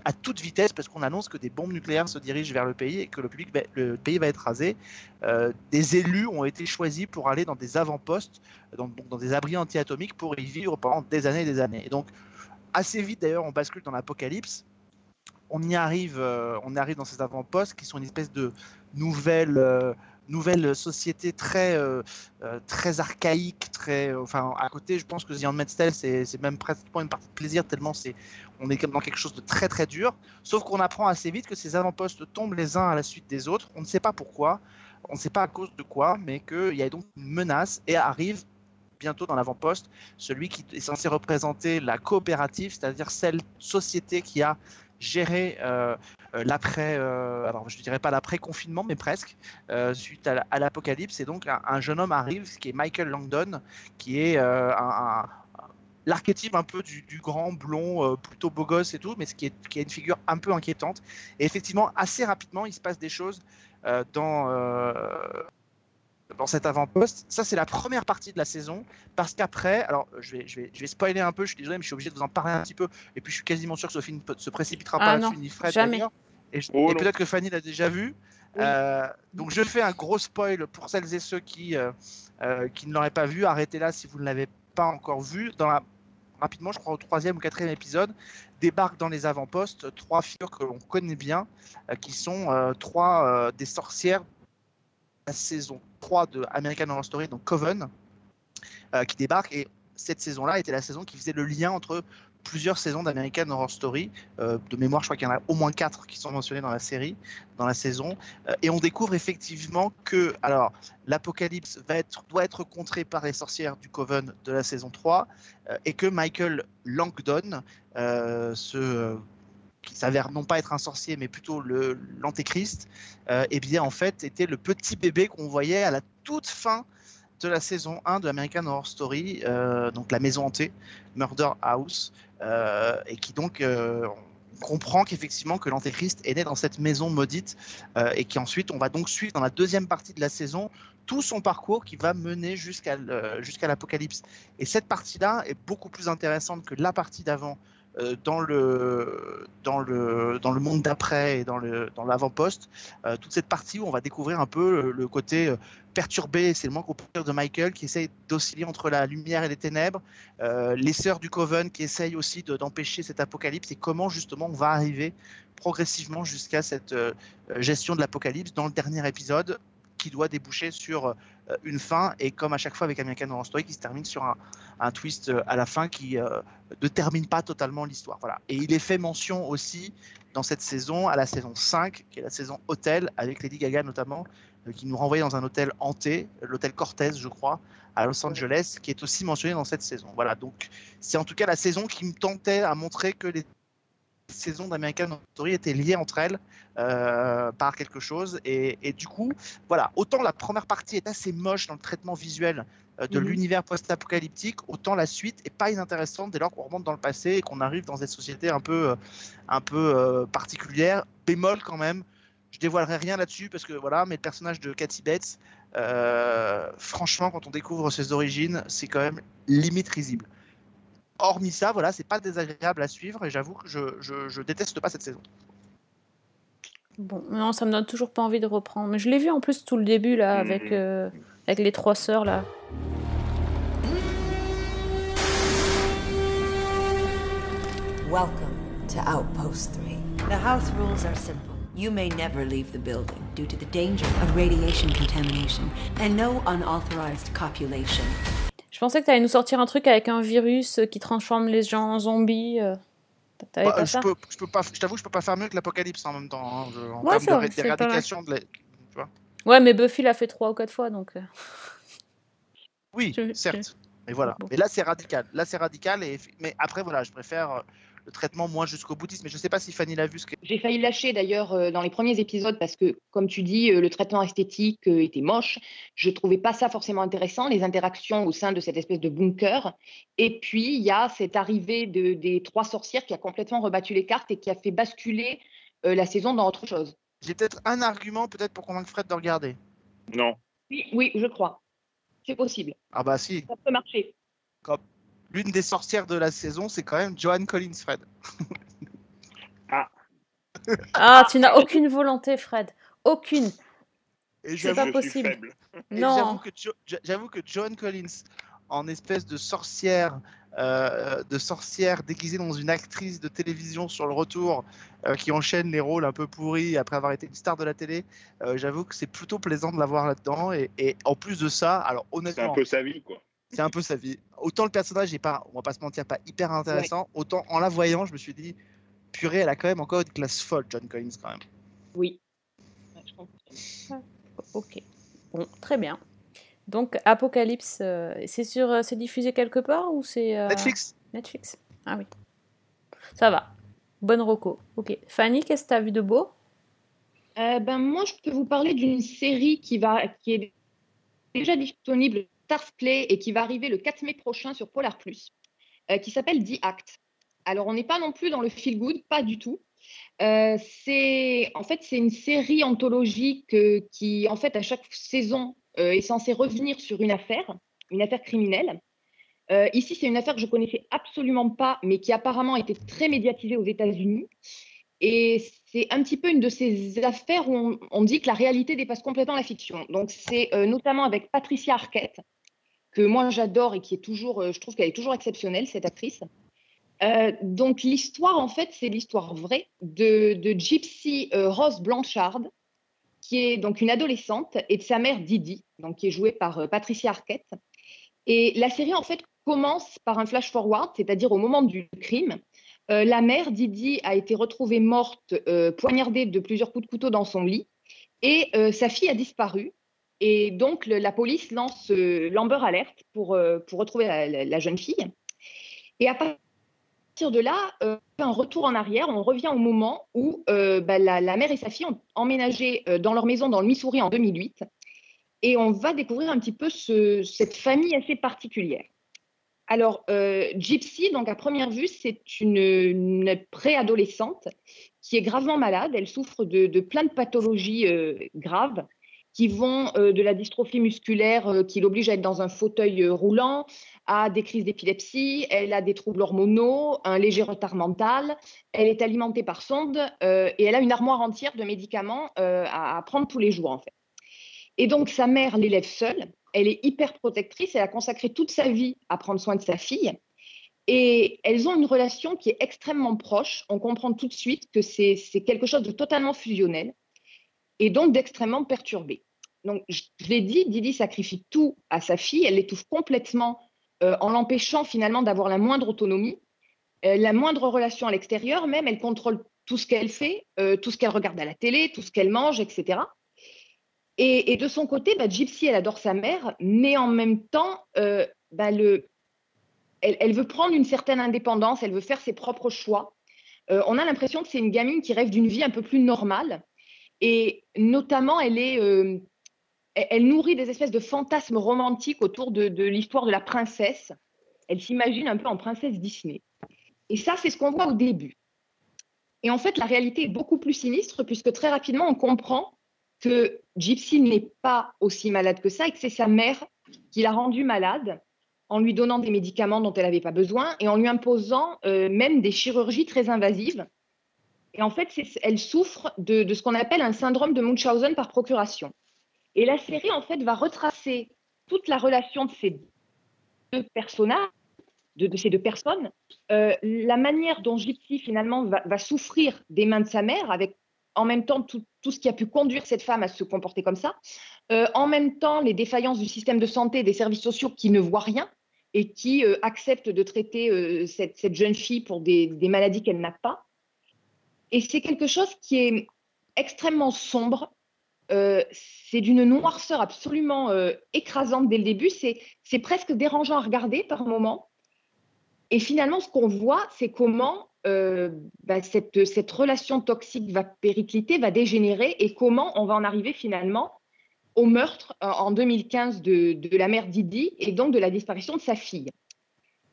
à toute vitesse parce qu'on annonce que des bombes nucléaires se dirigent vers le pays et que le, pays va être rasé. Euh, des élus ont été choisis pour aller dans des avant-postes, dans des abris anti-atomiques pour y vivre pendant des années et des années. Et donc, assez vite d'ailleurs, on bascule dans l'apocalypse. On y arrive, euh, on arrive dans ces avant-postes qui sont une espèce de nouvelle, euh, nouvelle société très, euh, euh, très archaïque, très, euh, enfin, à côté, je pense que The Handmaid's Tale, c'est c'est même presque une partie de plaisir tellement c'est, on est dans quelque chose de très très dur. Sauf qu'on apprend assez vite que ces avant-postes tombent les uns à la suite des autres. On ne sait pas pourquoi, on ne sait pas à cause de quoi, mais qu'il y a donc une menace et arrive bientôt dans l'avant-poste celui qui est censé représenter la coopérative, c'est-à-dire celle société qui a géré euh, euh, l'après, euh, alors je dirais pas l'après-confinement, mais presque, suite à la- à l'apocalypse. Et donc un, un jeune homme arrive, qui est Michael Langdon, qui est l'archétype un peu du, grand blond, plutôt beau gosse et tout, mais ce qui est, qui est une figure un peu inquiétante. Et effectivement, assez rapidement, il se passe des choses dans, dans cet avant-poste. Ça, c'est la première partie de la saison, parce qu'après, alors je vais, je, vais, je vais spoiler un peu, je suis désolé, mais je suis obligé de vous en parler un petit peu, et puis je suis quasiment sûr que Sophie ne se précipitera Ah pas non, là-dessus, ni Fred jamais. Et, Oh et peut-être que Fanny l'a déjà vu. Oui. Euh, donc je fais un gros spoil pour celles et ceux qui, euh, euh, qui ne l'auraient pas vu. Arrêtez là si vous ne l'avez pas encore vu. Dans la... Rapidement, je crois au troisième ou quatrième épisode, débarquent dans les avant-postes trois figures que l'on connaît bien, euh, qui sont euh, trois euh, des sorcières saison 3 de American Horror Story, donc Coven, euh, qui débarquent. Et cette saison-là était la saison qui faisait le lien entre plusieurs saisons d'American Horror Story. Euh, de mémoire, je crois qu'il y en a au moins quatre qui sont mentionnés dans la série, dans la saison. Euh, et on découvre effectivement que alors l'apocalypse va être, doit être contré par les sorcières du Coven de la saison 3 euh, et que Michael Langdon, ce qui s'avère non pas être un sorcier, mais plutôt l'antéchrist, euh, eh bien en fait était le petit bébé qu'on voyait à la toute fin de la saison 1 de American Horror Story, euh, donc la maison hantée, Murder House, euh, et qui donc euh, comprend qu'effectivement que l'antéchrist est né dans cette maison maudite, et qui ensuite on va donc suivre dans la deuxième partie de la saison tout son parcours qui va mener jusqu'à jusqu'à l'apocalypse. Et cette partie-là est beaucoup plus intéressante que la partie d'avant dans le dans le dans le monde d'après et dans l'avant-poste. Euh, toute cette partie où on va découvrir un peu le, côté euh, perturbé, c'est le manque au pire de Michael qui essaye d'osciller entre la lumière et les ténèbres, euh, les sœurs du Coven qui essayent aussi de- d'empêcher cet apocalypse et comment justement on va arriver progressivement jusqu'à cette euh, gestion de l'apocalypse dans le dernier épisode qui doit déboucher sur euh, une fin et comme à chaque fois avec American Horror Story qui se termine sur un, un twist euh, à la fin qui euh, ne termine pas totalement l'histoire. Voilà. Et il est fait mention aussi dans cette saison à la saison 5 qui est la saison hôtel avec Lady Gaga notamment euh, qui nous renvoyait dans un hôtel hanté, l'hôtel Cortez je crois, à Los Angeles, qui est aussi mentionné dans cette saison. Voilà, donc c'est en tout cas la saison qui me tentait à montrer que les saisons d'American Horror Story étaient liées entre elles euh, par quelque chose. Et, et du coup, voilà, autant la première partie est assez moche dans le traitement visuel euh, de Mhm. l'univers post-apocalyptique, autant la suite est pas inintéressante dès lors qu'on remonte dans le passé et qu'on arrive dans cette société un peu, euh, un peu euh, particulière, bémol quand même. Je dévoilerai rien là-dessus parce que voilà, mais le personnage de Cathy Bates, franchement, quand on découvre ses origines, c'est quand même limite risible. Hormis ça, voilà, c'est pas désagréable à suivre et j'avoue que je, je, je déteste pas cette saison. Bon, non, ça me donne toujours pas envie de reprendre. Mais je l'ai vu en plus tout le début là, avec, Mhm. euh, avec les trois sœurs là. Welcome to Outpost 3. The house rules are simple. You may never leave the building due to the danger of radiation contamination and no unauthorized copulation. Je pensais que t'allais nous sortir un truc avec un virus euh, qui transforme les gens en zombies. euh. Bah, pas je, peux, je peux pas, je t'avoue, je peux pas faire mieux que l'apocalypse en même temps. hein, je- en Ouais, termes de- d'éradication de la- tu vois. Ouais, mais Buffy l'a fait trois ou quatre fois donc. euh. Oui, Je- certes. Mais voilà. Bon. Mais là, c'est radical. Là, c'est radical. Et... Mais après, voilà, je préfère le traitement moins jusqu'au boutiste. Mais je sais pas si Fanny l'a vu. Ce que... J'ai failli lâcher d'ailleurs euh, dans les premiers épisodes parce que, comme tu dis, euh, le traitement esthétique euh, était moche. Je trouvais pas ça forcément intéressant, les interactions au sein de cette espèce de bunker. Et puis, il y a cette arrivée de, des trois sorcières qui a complètement rebattu les cartes et qui a fait basculer euh, la saison dans autre chose. J'ai peut-être un argument peut-être pour convaincre Fred de regarder. Non. Oui, oui, je crois. C'est possible. Ah bah si. Ça peut marcher. L'une des sorcières de la saison, c'est quand même Joanne Collins, Fred. Ah, tu n'as aucune volonté, Fred. Aucune. Et C'est pas je possible. faible. Non. que, Jo- ja- j'avoue que Joan Collins, en espèce de sorcière, euh, de sorcière déguisée dans une actrice de télévision sur le retour, euh, qui enchaîne les rôles un peu pourris après avoir été une star de la télé, euh, j'avoue que c'est plutôt plaisant de la voir là-dedans. Et, et en plus de ça, alors C'est un honnêtement, peu sa vie, quoi. C'est un peu sa vie. Autant le personnage n'est pas, on va pas se mentir, pas hyper intéressant, autant en la voyant, je me suis dit, purée, elle a quand même encore une classe folle, Joan Collins quand même. Oui. Ok. Bon, très bien. Donc, Apocalypse, euh, c'est sur, euh, c'est diffusé quelque part ou c'est euh, Netflix Netflix. Ah oui. Ça va. Bonne roco. Ok. Fanny, qu'est-ce que t'as vu de beau? Euh, ben, moi, je peux vous parler d'une série qui, va, qui est déjà disponible Stars Play et qui va arriver le 4 mai prochain sur Polar Plus, euh, qui s'appelle The Act. Alors, on n'est pas non plus dans le feel good, pas du tout. Euh, c'est en fait c'est une série anthologique euh, qui en fait à chaque saison est censée revenir sur une affaire, une affaire criminelle. Ici, c'est une affaire que je connaissais absolument pas, mais qui apparemment été très médiatisée aux États-Unis. Et c'est un petit peu une de ces affaires où on, dit que la réalité dépasse complètement la fiction. Donc, c'est notamment avec Patricia Arquette, que moi j'adore et qui est toujours, euh, je trouve qu'elle est toujours exceptionnelle, cette actrice. Euh, donc, l'histoire, en fait, c'est l'histoire vraie de, Gypsy euh, Rose Blanchard, qui est donc une adolescente, et de sa mère Didi, donc qui est jouée par Patricia Arquette. Et la série, en fait, commence par un flash forward, c'est-à-dire au moment du crime. La mère, Didi, a été retrouvée morte, poignardée de plusieurs coups de couteau dans son lit, et sa fille a disparu. Et donc, la police lance euh, l'Amber Alert pour, euh, retrouver la, jeune fille. Et à partir de là, euh, un retour en arrière, on revient au moment où euh, bah, la, mère et sa fille ont emménagé euh, dans leur maison dans le Missouri en 2008. Et on va découvrir un petit peu ce- cette famille assez particulière. Alors, Gypsy, donc à première vue, c'est une, préadolescente qui est gravement malade. Elle souffre de, plein de pathologies graves qui vont euh, de la dystrophie musculaire euh, qui l'oblige à être dans un fauteuil euh, roulant, à des crises d'épilepsie, elle a des troubles hormonaux, un léger retard mental, elle est alimentée par sonde et elle a une armoire entière de médicaments à, prendre tous les jours en fait. Et donc sa mère l'élève seule, elle est hyper protectrice, elle a consacré toute sa vie à prendre soin de sa fille. Et elles ont une relation qui est extrêmement proche. On comprend tout de suite que c'est quelque chose de totalement fusionnel et donc d'extrêmement perturbé. Donc, je, l'ai dit, Didi sacrifie tout à sa fille, elle l'étouffe complètement euh, en l'empêchant finalement d'avoir la moindre autonomie, euh, la moindre relation à l'extérieur, même elle contrôle tout ce qu'elle fait, euh, tout ce qu'elle regarde à la télé, tout ce qu'elle mange, etc. Et, de son côté, bah, Gypsy, elle adore sa mère, mais en même temps, bah, le, elle, veut prendre une certaine indépendance, elle veut faire ses propres choix. On a l'impression que c'est une gamine qui rêve d'une vie un peu plus normale. Et notamment, elle est, elle, nourrit des espèces de fantasmes romantiques autour de, l'histoire de la princesse. Elle s'imagine un peu en princesse Disney. Et ça, c'est ce qu'on voit au début. Et en fait, la réalité est beaucoup plus sinistre puisque très rapidement, on comprend que Gypsy n'est pas aussi malade que ça et que c'est sa mère qui l'a rendue malade en lui donnant des médicaments dont elle n'avait pas besoin et en lui imposant euh, même des chirurgies très invasives. Et en fait, elle souffre de, de ce qu'on appelle un syndrome de Munchausen par procuration. Et la série, en fait, va retracer toute la relation de ces deux personnages, de, ces deux personnes, euh, la manière dont Gypsy, finalement, va, souffrir des mains de sa mère, avec en même temps tout, ce qui a pu conduire cette femme à se comporter comme ça, euh, en même temps les défaillances du système de santé des services sociaux qui ne voient rien et qui euh, acceptent de traiter cette, jeune fille pour des maladies qu'elle n'a pas. Et c'est quelque chose qui est extrêmement sombre. Euh, c'est d'une noirceur absolument euh, écrasante dès le début. C'est presque dérangeant à regarder par moments. Et finalement, ce qu'on voit, c'est comment euh, bah, cette, relation toxique va péricliter, va dégénérer, et comment on va en arriver finalement au meurtre en 2015 de, de la mère Didi et donc de la disparition de sa fille.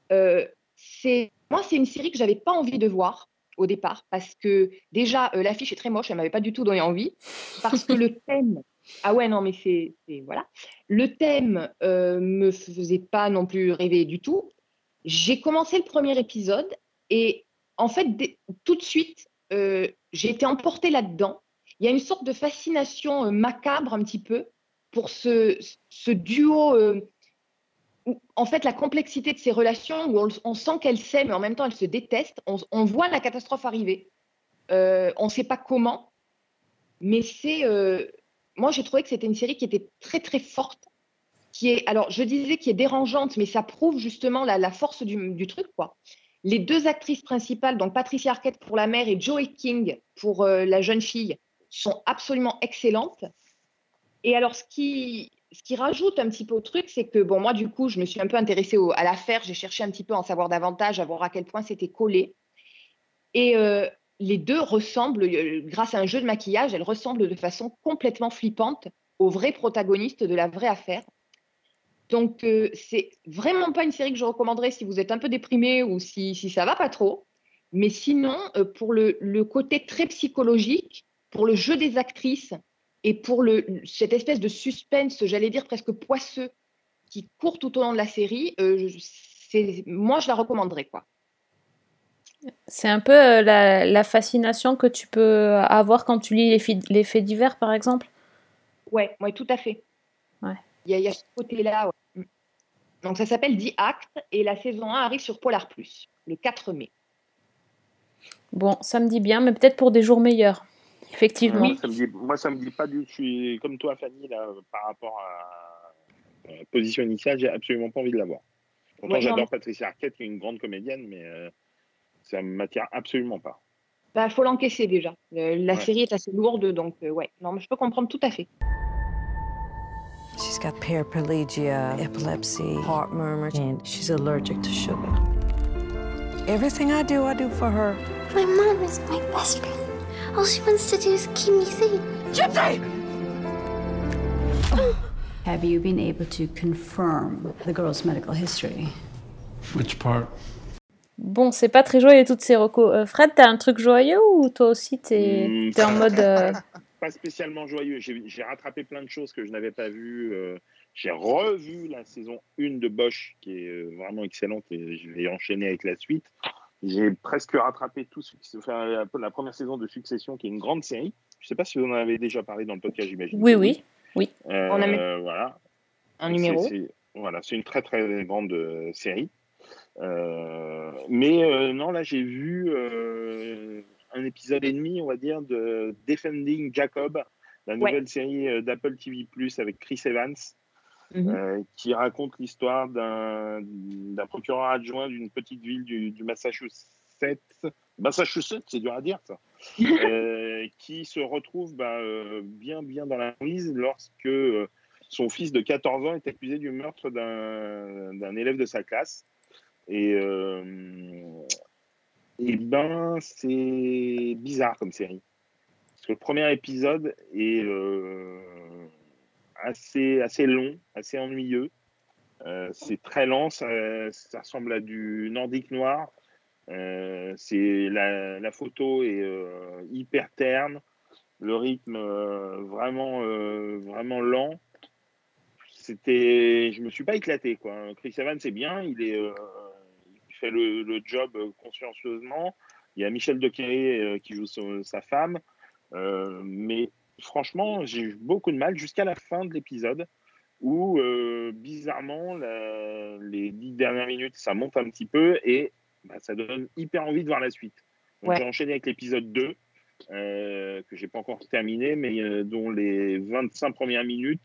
Moi, c'est une série que j'avais pas envie de voir au départ parce que déjà euh, l'affiche est très moche, elle m'avait pas du tout donné envie parce que le thème, ah ouais non mais c'est voilà, le thème euh, me faisait pas non plus rêver du tout. J'ai commencé le premier épisode et en fait tout de suite euh, j'ai été emportée là-dedans. Il y a une sorte de fascination euh, macabre un petit peu pour ce, ce duo. En fait, la complexité de ces relations, où on, sent qu'elles s'aiment, mais en même temps elles se détestent. On, voit la catastrophe arriver. Euh, on ne sait pas comment, mais c'est. euh, moi, j'ai trouvé que c'était une série qui était très très forte, qui est. Alors, je disais qui est dérangeante, mais ça prouve justement la, force du, du truc, quoi. Les deux actrices principales, donc Patricia Arquette pour la mère et Joey King pour euh, la jeune fille, sont absolument excellentes. Et alors, ce qui, ce qui rajoute un petit peu au truc, c'est que, bon, moi, du coup, je me suis un peu intéressée à l'affaire, j'ai cherché un petit peu à en savoir davantage, à voir à quel point c'était collé. Et euh, les deux ressemblent, euh, grâce à un jeu de maquillage, elles ressemblent de façon complètement flippante aux vrais protagonistes de la vraie affaire. Donc, euh, c'est vraiment pas une série que je recommanderais si vous êtes un peu déprimé ou si, si ça va pas trop. Mais sinon, euh, pour le, le côté très psychologique, pour le jeu des actrices et pour le, cette espèce de suspense, j'allais dire presque poisseux, qui court tout au long de la série, euh, c'est- moi, je la recommanderais. Quoi. C'est un peu euh, la, la fascination que tu peux avoir quand tu lis les, fi- les faits divers, par exemple? Ouais, ouais, tout à fait. Ouais. Il y, a- il y a ce côté-là. ouais. Mm. Donc, ça s'appelle 10 actes et la saison 1 arrive sur Polar Plus le 4 mai. Bon, ça me dit bien, mais peut-être pour des jours meilleurs. Effectivement. Moi, ça me dit, moi, ça me dit pas du tout. Je suis comme toi, Fanny, là, par rapport à la position initiale, j'ai absolument pas envie de la voir. Pourtant, Ouais, j'adore Patricia Arquette, qui est une grande comédienne, mais euh, Ça m'attire absolument pas. Bah, faut l'encaisser déjà. Le- la Ouais. série est assez lourde, donc euh, ouais. Non, mais je peux comprendre tout à fait. She's got paraplegia, epilepsy, heart murmur, and she's allergic to sugar. Everything I do, I do for her. My mom is my best friend. All she wants to do is keep me safe. Gypsy! Have you been able to confirm the girl's medical history? Which part? Bon, c'est pas très joyeux toutes ces recos. Euh, Fred, t'as un truc joyeux ou toi aussi t'es t'es en mode. euh, Pas spécialement joyeux. J'ai rattrapé plein de choses que je n'avais pas vues. euh, J'ai revu la saison 1 de Bosch, qui est vraiment excellente, et je vais enchaîner avec la suite. J'ai presque rattrapé tout ce qui- enfin, la, la première saison de Succession, qui est une grande série. Je ne sais pas si vous en avez déjà parlé dans le podcast, j'imagine. Oui, oui, oui. Euh, On a mis voilà. un numéro. c'est- Voilà, c'est une très très grande euh, série. Euh, mais euh, non, là j'ai vu euh, un épisode et demi, on va dire, de Defending Jacob, la nouvelle série euh, d'Apple TV Plus avec Chris Evans, Mhm. euh, qui raconte l'histoire d'un procureur adjoint d'une petite ville du, du Massachusetts. Massachusetts, c'est dur à dire ça. Euh, qui se retrouve bah, euh, bien bien dans la prise lorsque son fils de 14 ans est accusé du meurtre d'un d'un élève de sa classe. Et, et ben, c'est bizarre comme série. Parce que le premier épisode est assez, assez long, assez ennuyeux. Euh, c'est très lent, ça, ça ressemble à du nordique noir. Euh, la, la photo est euh, hyper terne, le rythme vraiment, vraiment lent. C'était, je me suis pas éclaté quoi. Chris Evans c'est bien, il est, fait le, le job consciencieusement. Il y a Michel Dequerry euh, qui joue sa femme, mais franchement j'ai eu beaucoup de mal jusqu'à la fin de l'épisode où euh, bizarrement la- les dix dernières minutes ça monte un petit peu et bah, ça donne hyper envie de voir la suite. Donc Ouais. j'ai enchaîné avec l'épisode 2 euh, que j'ai pas encore terminé mais euh, dont les 25 premières minutes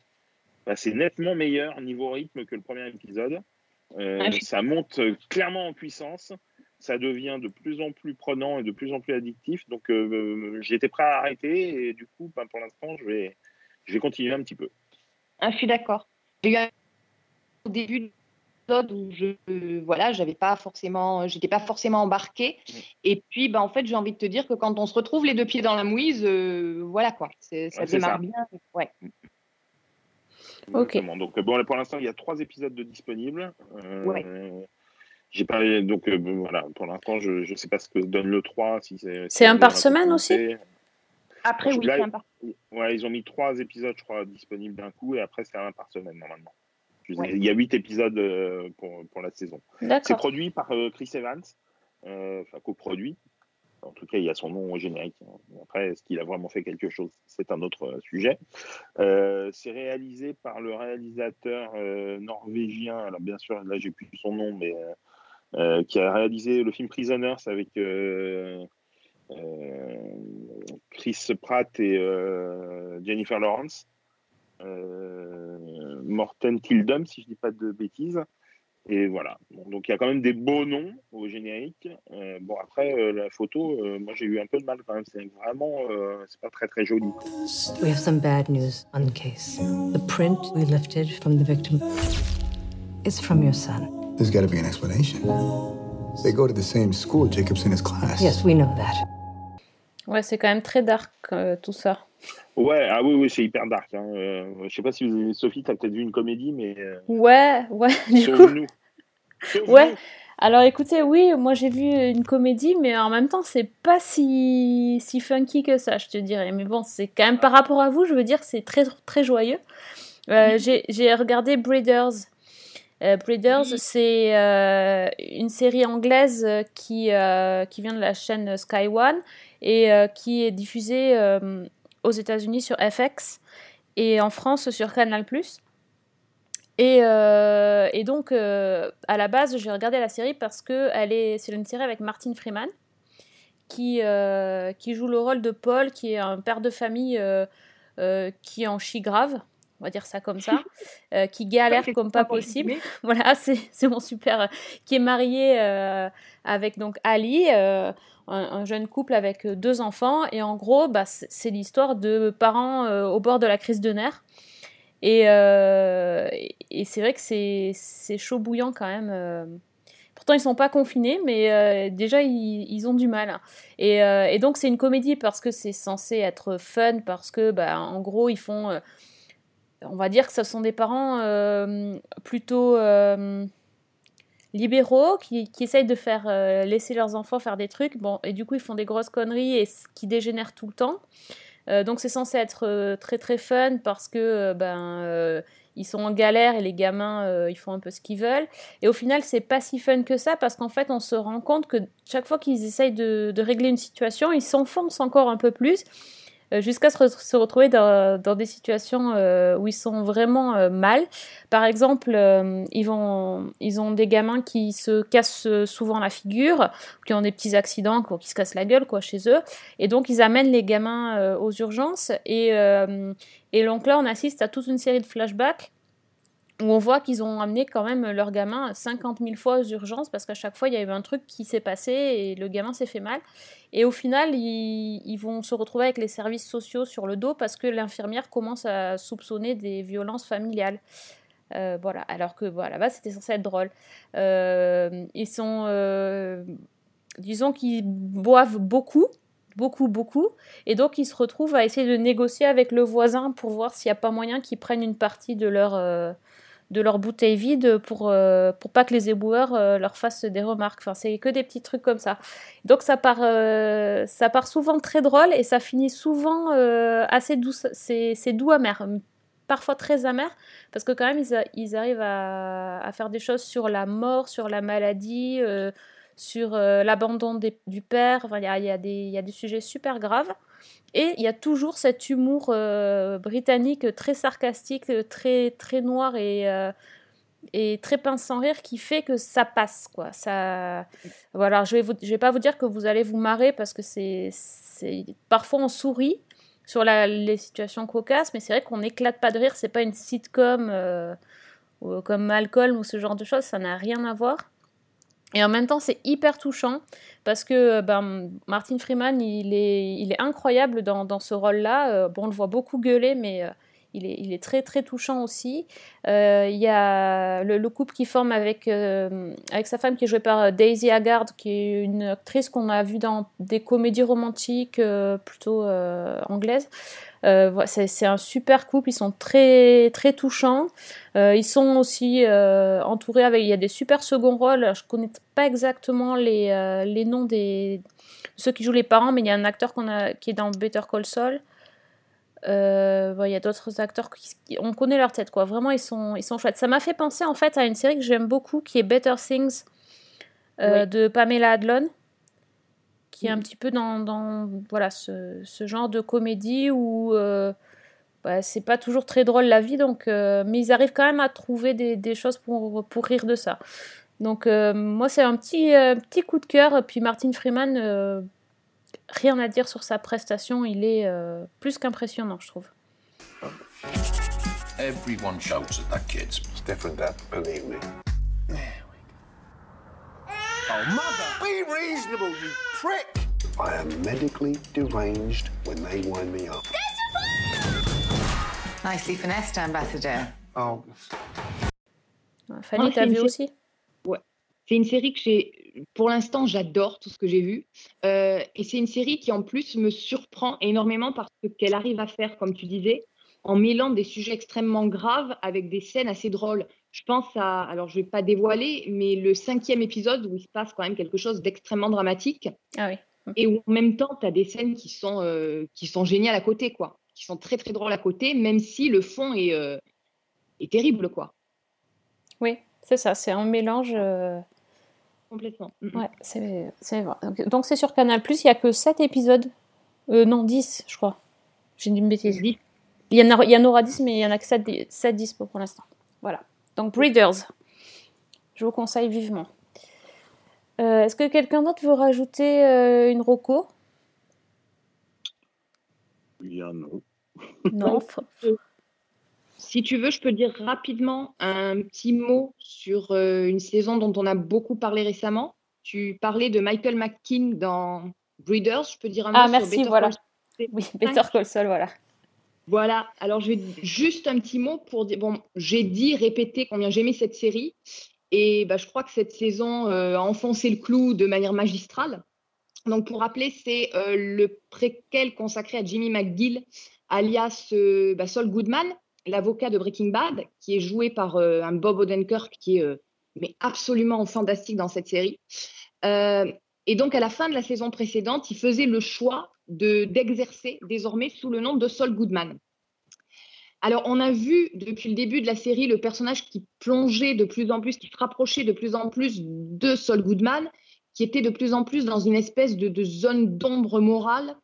bah, c'est nettement meilleur niveau rythme que le premier épisode. Euh, Ah, ça monte clairement en puissance, ça devient de plus en plus prenant et de plus en plus addictif. Donc euh, j'étais prêt à arrêter et du coup, bah, pour l'instant, je vais, je vais continuer un petit peu. Ah, je suis d'accord. J'ai eu un au début de l'épisode où je euh, voilà, j'avais pas forcément, j'étais pas forcément embarquée. Et puis, bah, en fait, j'ai envie de te dire que quand on se retrouve les deux pieds dans la mouise, euh, voilà quoi, c'est- ça Ouais, démarre ça. bien. Ouais. Ok. Exactement. Donc euh, bon, là, pour l'instant, il y a trois épisodes de disponibles. Euh, Ouais. J'ai pas donc euh, voilà. Pour l'instant, je ne sais pas ce que donne le 3 si c'est. C'est si un par a semaine possibilité. Après, oui, Là, c'est un par- Ouais, ils ont mis trois épisodes, je crois, disponibles d'un coup, et après, c'est un par semaine, normalement. Ouais. Il y a huit épisodes euh, pour, pour la saison. C'est produit par euh, Chris Evans, euh, enfin, coproduit. En tout cas, il y a son nom au générique. Après, est-ce qu'il a vraiment fait quelque chose? C'est un autre sujet. Euh, c'est réalisé par le réalisateur euh, norvégien, alors bien sûr, là, j'ai plus son nom, mais qui a réalisé le film Prisoners avec euh, euh, Chris Pratt et euh, Jennifer Lawrence. Euh, Morten Tildum, si je dis pas de bêtises. Et voilà. Donc il y a quand même des beaux noms au générique. Euh, bon après euh, la photo, euh, moi j'ai eu un peu de mal quand même. C'est vraiment, euh, c'est pas très très joli. We have some bad news on the case. The print we lifted from the victim is from your son. There's got to be an explanation. They go to the same school, Jacob's in his class. Yes, we know that. Ouais, c'est quand même très dark euh, tout ça. Ouais, ah oui, oui, c'est hyper dark. Hein. Euh, je sais pas si vous, Sophie, t'as peut-être vu une comédie, mais euh, Ouais, ouais, du coup. Sauve-nous. Ouais. Alors écoutez, oui, moi j'ai vu une comédie, mais en même temps, c'est pas si, si funky que ça, je te dirais. Mais bon, c'est quand même par rapport à vous, je veux dire, c'est très, très joyeux. Euh, j'ai- J'ai regardé Breeders. Euh, Breeders, c'est euh, une série anglaise euh, qui, euh, qui vient de la chaîne Sky One et qui est diffusée aux États-Unis sur FX et en France sur Canal+. Et, et donc, à la base, j'ai regardé la série parce que elle est, c'est une série avec Martin Freeman qui, qui joue le rôle de Paul, qui est un père de famille qui en chie grave. On va dire ça comme ça, euh, qui galère comme pas possible. voilà, c'est c'est mon super, euh, qui est marié euh, avec donc Ali, un, un jeune couple avec deux enfants, et en gros, bah, c'est l'histoire de parents au bord de la crise de nerfs. Et, et- c'est vrai que c'est c'est chaud bouillant quand même. Pourtant, ils sont pas confinés, mais euh, déjà, ils, ils ont du mal. Et, euh, et donc, c'est une comédie parce que c'est censé être fun, parce que, bah, en gros, ils font. euh, on va dire que ce sont des parents euh, plutôt euh, libéraux qui, qui essayent de faire euh, laisser leurs enfants faire des trucs. Bon, et du coup, ils font des grosses conneries et qui dégénèrent tout le temps. Donc, c'est censé être très très fun parce que ben ils sont en galère et les gamins ils font un peu ce qu'ils veulent. Et au final, c'est pas si fun que ça parce qu'en fait, on se rend compte que chaque fois qu'ils essayent de, régler une situation, ils s'enfoncent encore un peu plus jusqu'à se, re- se retrouver dans, dans des situations euh, où ils sont vraiment euh, mal. Par exemple, euh, ils, vont, ils ont des gamins qui se cassent euh, souvent la figure, qui ont des petits accidents, qui se cassent la gueule quoi, chez eux. Et donc, ils amènent les gamins euh, aux urgences. Et, euh, et donc là, on assiste à toute une série de flashbacks où on voit qu'ils ont amené quand même leur gamin 50 000 fois aux urgences parce qu'à chaque fois il y a eu un truc qui s'est passé et le gamin s'est fait mal. Et au final, ils, vont se retrouver avec les services sociaux sur le dos parce que l'infirmière commence à soupçonner des violences familiales. Euh, voilà, alors que voilà, là c'était censé être drôle. Euh, ils sont, euh, disons qu'ils boivent beaucoup, beaucoup, beaucoup, et donc ils se retrouvent à essayer de négocier avec le voisin pour voir s'il n'y a pas moyen qu'ils prennent une partie de leur, de leur bouteille vide pour, euh, pour pas que les éboueurs euh, leur fassent des remarques. Enfin, c'est que des petits trucs comme ça. Donc ça part, euh, ça part souvent très drôle et ça finit souvent assez doux. C'est doux amer, parfois très amer, parce que quand même ils, ils arrivent à, à faire des choses sur la mort, sur la maladie, sur euh, l'abandon du père. Il y a, des- sujets super graves. Et il y a toujours cet humour euh, britannique très sarcastique, très, très noir et, euh, très pince sans rire qui fait que ça passe. Quoi. Ça... Voilà, je je vais pas vous dire que vous allez vous marrer parce que c'est, parfois on sourit sur les situations cocasses, mais c'est vrai qu'on n'éclate pas de rire. C'est pas une sitcom euh, comme Malcolm ou ce genre de choses, ça n'a rien à voir. Et en même temps, c'est hyper touchant parce que ben, Martin Freeman, il est, incroyable dans, ce rôle-là. Euh, bon, on le voit beaucoup gueuler, mais euh, il, est, très très touchant aussi. Euh, Il y a le, le couple qui forme avec, euh, sa femme qui est jouée par euh, Daisy Haggard, qui est une actrice qu'on a vue dans des comédies romantiques euh, plutôt euh, anglaises. Euh, c'est un super couple, ils sont très très touchants. Euh, ils sont aussi euh, entourés avec, il y a des super second rôles. Alors, je connais pas exactement les, les noms des ceux qui jouent les parents, mais il y a un acteur qu'on a qui est dans Better Call Saul. Bon, il y a d'autres acteurs qui, qui- on connaît leur tête quoi. Vraiment ils sont ils sont chouettes. Ça m'a fait penser en fait à une série que j'aime beaucoup qui est Better Things Oui. de Pamela Adlon qui est un Mhm. petit peu dans, dans voilà ce, ce genre de comédie où euh, bah, c'est pas toujours très drôle la vie donc euh, mais ils arrivent quand même à trouver des, des choses pour, pour rire de ça. Donc euh, moi c'est un petit euh, petit coup de cœur puis Martin Freeman euh, rien à dire sur sa prestation, il est euh, plus qu'impressionnant je trouve. Everyone shouts at that kids. It's different, Dad. Believe me. Oh, mother! Be reasonable, you prick! I am medically deranged when they wind me up. Nicely finessed, Ambassador. Oh. Fanny, t'as c'est une vu aussi? Ouais. C'est une série que j'ai, pour l'instant, j'adore tout ce que j'ai vu. Euh, et c'est une série qui, en plus, me surprend énormément parce que qu'elle arrive à faire, comme tu disais, en mêlant des sujets extrêmement graves avec des scènes assez drôles. Je pense à, alors je vais pas dévoiler, mais le cinquième épisode où il se passe quand même quelque chose d'extrêmement dramatique Ah oui. et où en même temps, tu as des scènes qui sont, euh, qui sont géniales à côté, quoi, qui sont très très drôles à côté, même si le fond est, euh, est terrible, quoi. Oui, c'est ça, c'est un mélange. euh, Complètement. Ouais, c'est c'est vrai. Donc- c'est sur Canal Plus, il n'y a que 7 épisodes. Non, 10, je crois. J'ai dit une bêtise. Il y, en a, il y en aura 10, mais il n'y en a que 7, di- 7 dispo pour l'instant. Voilà. Donc Breeders. Je vous conseille vivement. Euh, Est-ce que quelqu'un d'autre veut rajouter euh, une roco? Il y a non. Non. Si tu veux, je peux dire rapidement un petit mot sur euh, une saison dont on a beaucoup parlé récemment. Tu parlais de Michael McKean dans Breeders. Je peux dire un Ah, mot sur merci, Better voilà. Call Saul? Oui, Better Call Saul, voilà. Voilà, alors je vais juste un petit mot pour dire, bon, j'ai dit, répété combien j'aimais cette série, et bah, je crois que cette saison euh, a enfoncé le clou de manière magistrale. Donc pour rappeler, c'est euh, le préquel consacré à Jimmy McGill, alias euh, bah, Saul Goodman, l'avocat de Breaking Bad, qui est joué par euh, un Bob Odenkirk qui est mais absolument fantastique dans cette série. Et donc, à la fin de la saison précédente, il faisait le choix de- d'exercer désormais sous le nom de Saul Goodman. Alors, on a vu depuis le début de la série le personnage qui plongeait de plus en plus, qui se rapprochait de plus en plus de Saul Goodman, qui était de plus en plus dans une espèce de, zone d'ombre morale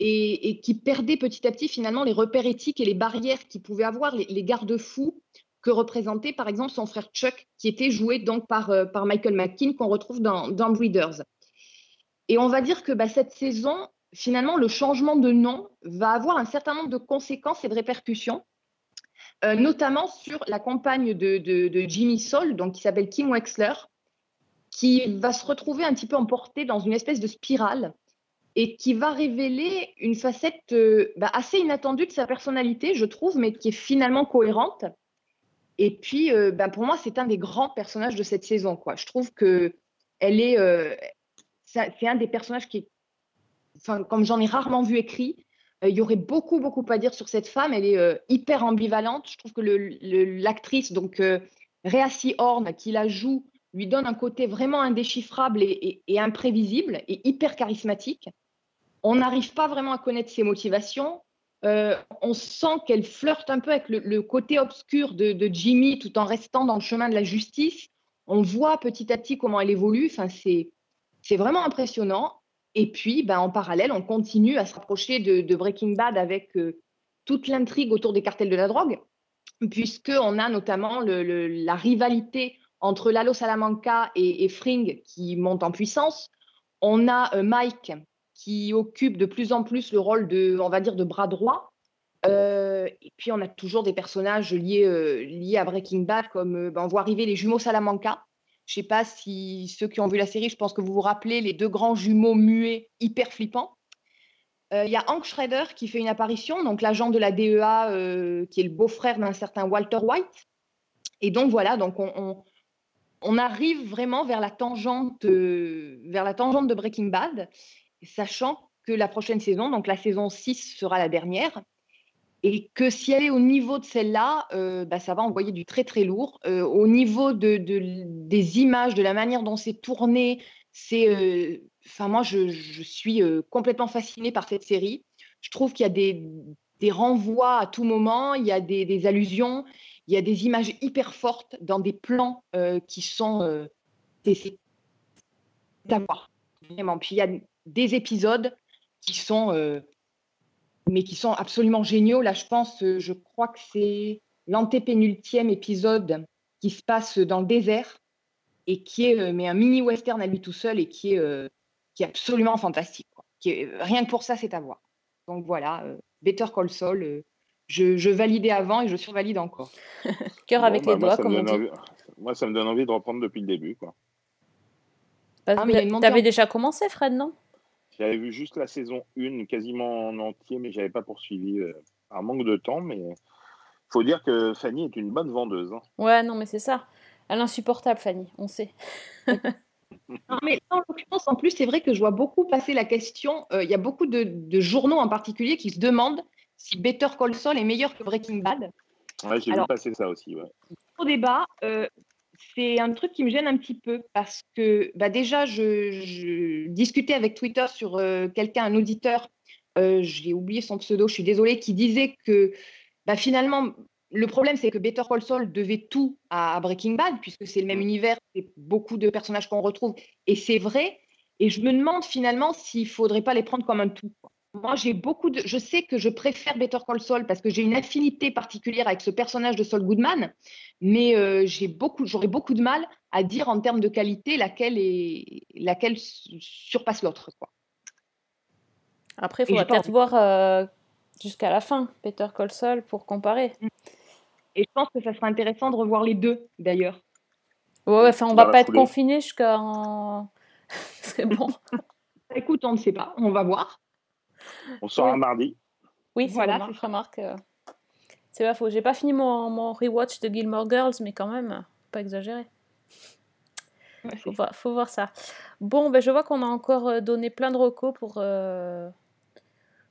et, qui perdait petit à petit finalement les repères éthiques et les barrières qu'il pouvait avoir, les, les garde-fous que représentait par exemple son frère Chuck, qui était joué donc par, euh, par Michael McKean, qu'on retrouve dans, dans Breeders. Et on va dire que bah, cette saison, finalement, le changement de nom va avoir un certain nombre de conséquences et de répercussions, euh, notamment sur la compagne de, Jimmy Saul, donc qui s'appelle Kim Wexler, qui va se retrouver un petit peu emportée dans une espèce de spirale et qui va révéler une facette euh, bah, assez inattendue de sa personnalité, je trouve, mais qui est finalement cohérente. Et puis, euh, bah, pour moi, c'est un des grands personnages de cette saison. Je trouve que elle est, c'est un des personnages qui est, comme j'en ai rarement vu écrit, euh, il y aurait beaucoup, beaucoup à dire sur cette femme. Elle est euh, hyper ambivalente. Je trouve que l'actrice, donc euh, Rhea Horn, qui la joue, lui donne un côté vraiment indéchiffrable et, imprévisible et hyper charismatique. On n'arrive pas vraiment à connaître ses motivations. On sent qu'elle flirte un peu avec le, côté obscur de, de Jimmy tout en restant dans le chemin de la justice. On voit petit à petit comment elle évolue. Enfin, c'est vraiment impressionnant. Et puis, ben, en parallèle, on continue à se rapprocher de, Breaking Bad avec euh, toute l'intrigue autour des cartels de la drogue, puisqu'on a notamment la rivalité entre Lalo Salamanca et, Fring qui monte en puissance. On a euh, Mike qui occupe de plus en plus le rôle de, on va dire, de bras droit. Euh, et puis, on a toujours des personnages liés, à Breaking Bad, comme ben, on voit arriver les jumeaux Salamanca. Je ne sais pas si ceux qui ont vu la série, je pense que vous vous rappelez les deux grands jumeaux muets hyper flippants. Euh, Il y a Hank Schrader qui fait une apparition, donc l'agent de la DEA euh, qui est le beau-frère d'un certain Walter White. Et donc voilà, donc on, arrive vraiment vers la tangente, euh, vers la tangente de Breaking Bad, sachant que la prochaine saison, donc la saison 6 sera la dernière, et que si elle est au niveau de celle-là, euh, bah, ça va envoyer du très très lourd. Euh, au niveau de, de- des images, de la manière dont c'est tourné, c'est, euh, moi je, suis complètement fascinée par cette série. Je trouve qu'il y a des, des renvois à tout moment, il y a des, des allusions, il y a des images hyper fortes dans des plans qui sont c'est- à voir, vraiment. Puis il y a des épisodes qui sont mais qui sont absolument géniaux. Là, je pense, euh, je crois que c'est l'antépénultième épisode qui se passe dans le désert et qui est euh, mais un mini western à lui tout seul et qui est, euh, qui est absolument fantastique. quoi. Qui est- rien que pour ça, c'est à voir. Donc voilà, Better Call Saul, je, je validais avant et je survalide encore. Cœur Bon, avec bah, les doigts, comme on dit. envie- Moi, ça me donne envie de reprendre depuis le début. quoi. Parce Ah, que T'avais déjà commencé, Fred, non? J'avais vu juste la saison 1 quasiment en entier, mais j'avais pas poursuivi. euh, par manque de temps, mais faut dire que Fanny est une bonne vendeuse. hein. Ouais, non, mais c'est ça. Elle est insupportable, Fanny, on sait. Non, mais en l'occurrence, en plus, c'est vrai que je vois beaucoup passer la question. euh, Il y a beaucoup de, de journaux en particulier qui se demandent si Better Call Saul est meilleur que Breaking Bad. Ouais, j'ai vu passer ça aussi. Ouais. Au débat, euh, c'est un truc qui me gêne un petit peu parce que bah déjà, je, je discutais avec Twitter sur euh, quelqu'un, un auditeur, euh, j'ai oublié son pseudo, je suis désolée, qui disait que bah, finalement, le problème, c'est que Better Call Saul devait tout à, Breaking Bad, puisque c'est le même univers, c'est beaucoup de personnages qu'on retrouve, et c'est vrai. Et je me demande finalement s'il faudrait pas les prendre comme un tout. quoi. Moi, j'ai beaucoup de. Je sais que je préfère Better Call Saul parce que j'ai une affinité particulière avec ce personnage de Saul Goodman, mais euh, j'ai beaucoup, j'aurais beaucoup de mal à dire en termes de qualité laquelle est, laquelle surpasse l'autre. Après, il pas peut-être voir euh, jusqu'à la fin, Peter Call Saul, pour comparer. Et je pense que ça serait intéressant de revoir les deux, d'ailleurs. Ouais, enfin, on va pas être confiné jusqu'en. C'est bon. Écoute, on ne sait pas, on va voir. On sort un mardi. Oui, Voilà, remarque, je remarque. euh, C'est pas faux. J'ai pas fini mon, mon rewatch de Gilmore Girls, mais quand même, pas. Ouais, Faut voir, faut voir ça. Bon, ben, je vois qu'on a encore euh, donné plein de recos pour, euh,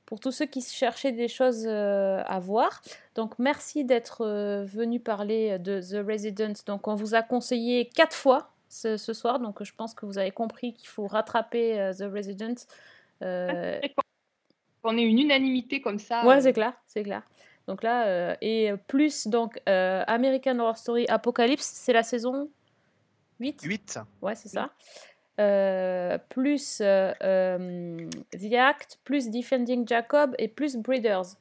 pour tous ceux qui cherchaient des choses euh, à voir. Donc, merci d'être euh, venu parler de The Resident. Donc, on vous a conseillé quatre fois ce, ce soir. Donc, je pense que vous avez compris qu'il faut rattraper euh, The Resident. Euh, Qu'on ait une unanimité comme ça. Ouais, euh, c'est clair, c'est clair. Donc là, euh, et plus donc euh, American Horror Story Apocalypse, c'est la saison 8 8. Ouais, c'est ça. Euh, plus euh, euh, The Act, plus Defending Jacob et plus Breeders.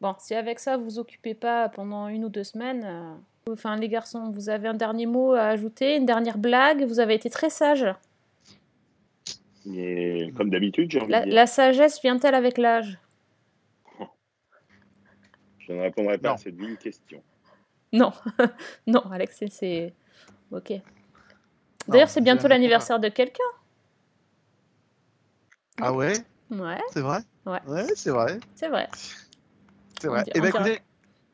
Bon, si avec ça vous vous occupez pas pendant une ou deux semaines, euh, enfin les garçons, vous avez un dernier mot à ajouter, une dernière blague, vous avez été très sages. Mais comme d'habitude, j'ai envie La, de dire. la sagesse vient-elle avec l'âge? Je ne répondrai pas Non. à cette vive question. Non, non, Alex, c'est-. Ok. D'ailleurs, c'est bientôt l'anniversaire de quelqu'un. Ah ouais? Ouais, C'est vrai? Ouais. Ouais, c'est vrai. c'est vrai. C'est vrai. Eh bien, écoutez,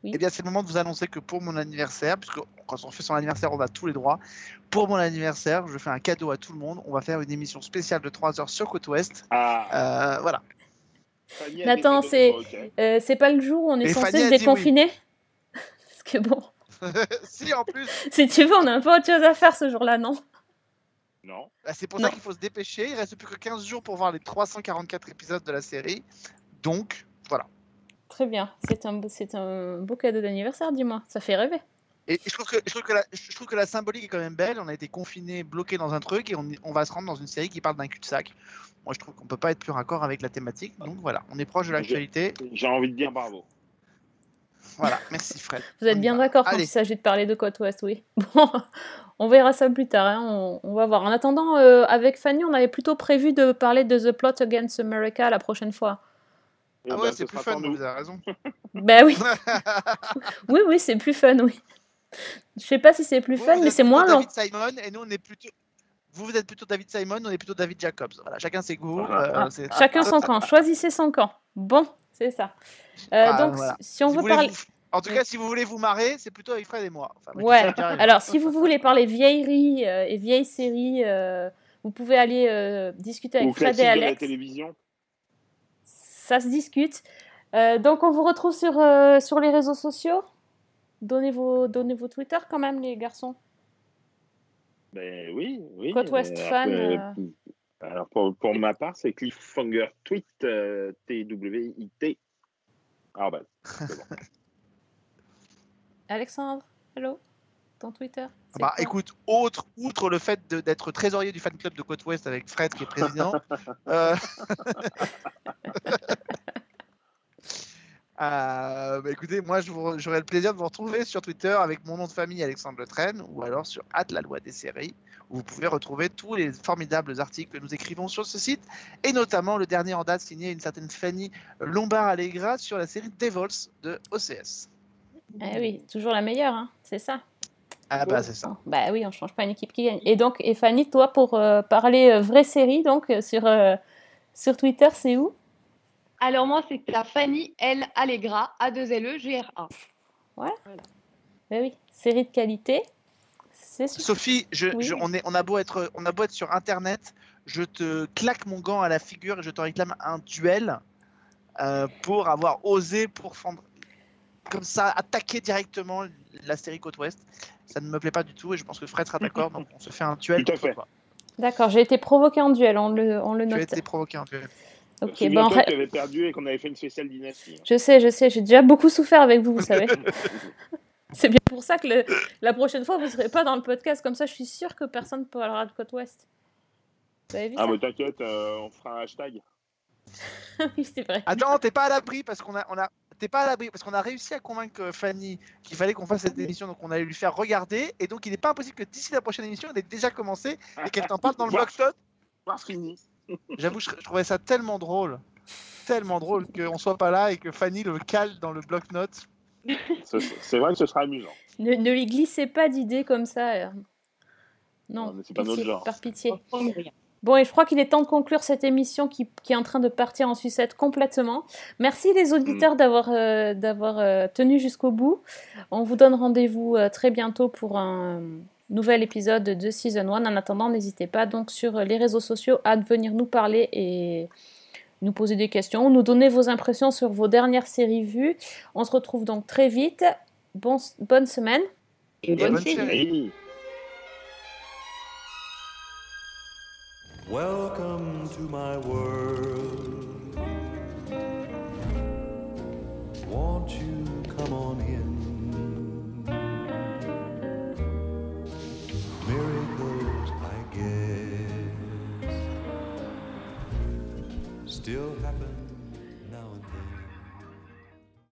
Oui. eh bien, c'est le moment de vous annoncer que pour mon anniversaire, puisque quand on fait son anniversaire, on a tous les droits. Pour mon anniversaire, je fais un cadeau à tout le monde. On va faire une émission spéciale de 3 heures sur Côte Ouest. Ah, Euh, voilà. C'est ok. euh, c'est pas le jour où on est Et censé se oui. déconfiner Parce que bon, si, en plus, si tu veux, on a un peu autre chose à faire ce jour-là, non? Non. bah, c'est pour Non. ça qu'il faut se dépêcher. Il reste plus que 15 jours pour voir les 344 épisodes de la série. Donc, voilà. Très bien. C'est un, un beau cadeau d'anniversaire, dis-moi. Ça fait rêver. Et je trouve, que, je, trouve que la, je trouve que la symbolique est quand même belle. On a été confinés, bloqués dans un truc et on, on va se rendre dans une série qui parle d'un cul-de-sac. Moi, je trouve qu'on peut pas être plus raccord avec la thématique. Donc voilà, on est proche de l'actualité. J'ai envie de dire bravo. Voilà, merci Fred. Vous êtes bien d'accord quand Allez. il s'agit de parler de côte ouest, oui. Bon, on verra ça plus tard, hein, on, on va voir. En attendant, euh, avec Fanny, on avait plutôt prévu de parler de The Plot Against America la prochaine fois. Eh Ah ben, ouais, ce c'est plus fun, vous avez raison. Ben oui, oui, oui, c'est plus fun, oui. Je sais pas si c'est plus Vous, fun, vous mais c'est moins long. David Simon et nous, on est plutôt. Vous, vous êtes plutôt David Simon, on est plutôt David Jacobs. Voilà, chacun ses goûts. Ah, euh, c'est- Chacun son camp, choisissez son camp. Bon, c'est ça. Euh, Ah, donc, voilà. si on Si veut parler. vous- En tout cas, si vous voulez vous marrer, c'est plutôt avec Fred et moi. Enfin, moi, Ouais, alors si vous voulez parler vieilleries euh, et vieilles séries, euh, vous pouvez aller euh, discuter Ou avec Fred et de la Alex. télévision. Ça se discute. Euh, donc on vous retrouve sur, euh, sur les réseaux sociaux? Donnez vos, donnez vos Twitter quand même, les garçons. Ben oui, oui. Côte Ouest alors fan, que- euh. Alors pour, pour ma part, c'est Cliffhanger Tweet, euh, T-W-I-T. Ah ben, c'est bon. Alexandre, hello Ton Twitter c'est Bah écoute, autre, outre le fait de- d'être trésorier du fan club de Côte Ouest avec Fred qui est président, euh, euh, bah, écoutez, moi j'aurai le plaisir de vous retrouver sur Twitter avec mon nom de famille Alexandre Le Train ou alors sur At la loi des séries où vous pouvez retrouver tous les formidables articles que nous écrivons sur ce site et notamment le dernier en date signé une certaine Fanny Lombard-Allegra sur la série Devils de OCS. Eh oui, toujours la meilleure, hein, c'est ça. Ah bah c'est ça. Bah oui, on change pas une équipe qui gagne. Et donc, et Fanny, toi, pour euh, parler euh, vraie série, donc sur, sur Twitter, c'est où? Alors moi, c'est la Fanny L. Allegra, A2LE-G-R-A. Ouais. Bah oui, série de qualité. C'est super. Sophie, je, Oui. je- on, est, on, a beau être, on a beau être sur Internet, je te claque mon gant à la figure et je te réclame un duel euh, pour avoir osé pour fendre- comme ça attaquer directement la série Côte Ouest. Ça ne me plaît pas du tout et je pense que Fred sera d'accord, donc on se fait un duel. Tout à fait. D'accord, j'ai été provoquée en duel, on le, on le Tu as note. été provoqué un duel. Ok, bon, après- que tu avais perdu et qu'on avait fait une spéciale dynastie. hein. je sais, je sais, j'ai déjà beaucoup souffert avec vous, vous savez. C'est bien pour ça que le- la prochaine fois, vous ne serez pas dans le podcast. Comme ça, je suis sûre que personne ne parlera de Côte Ouest. Vous avez vu Ah bah t'inquiète, euh, on fera un hashtag. Oui, c'est vrai. Attends, t'es pas à l'abri parce qu'on a, on a, t'es pas à l'abri parce qu'on a réussi à convaincre Fanny qu'il fallait qu'on fasse cette émission, donc on allait lui faire regarder et donc il n'est pas impossible que d'ici la prochaine émission, elle ait déjà commencé et qu'elle t'en parle dans le blog Voir fini. J'avoue, je, je trouvais ça tellement drôle, tellement drôle qu'on soit pas là et que Fanny le cale dans le bloc-notes. Ce- C'est vrai que ce sera amusant. Ne, ne lui glissez pas d'idées comme ça. euh. Non, Non, mais c'est pas notre genre. par pitié. Bon, et je crois qu'il est temps de conclure cette émission qui, qui est en train de partir en sucette complètement. Merci les auditeurs d'avoir euh, d'avoir euh, tenu jusqu'au bout. On vous donne rendez-vous euh, très bientôt pour un nouvel épisode de Season 1. En attendant, n'hésitez pas donc sur les réseaux sociaux à venir nous parler et nous poser des questions, nous donner vos impressions sur vos dernières séries vues. On se retrouve donc très vite. Bon, bonne semaine. Et bonne série. Welcome to my world. Won't you come on in? still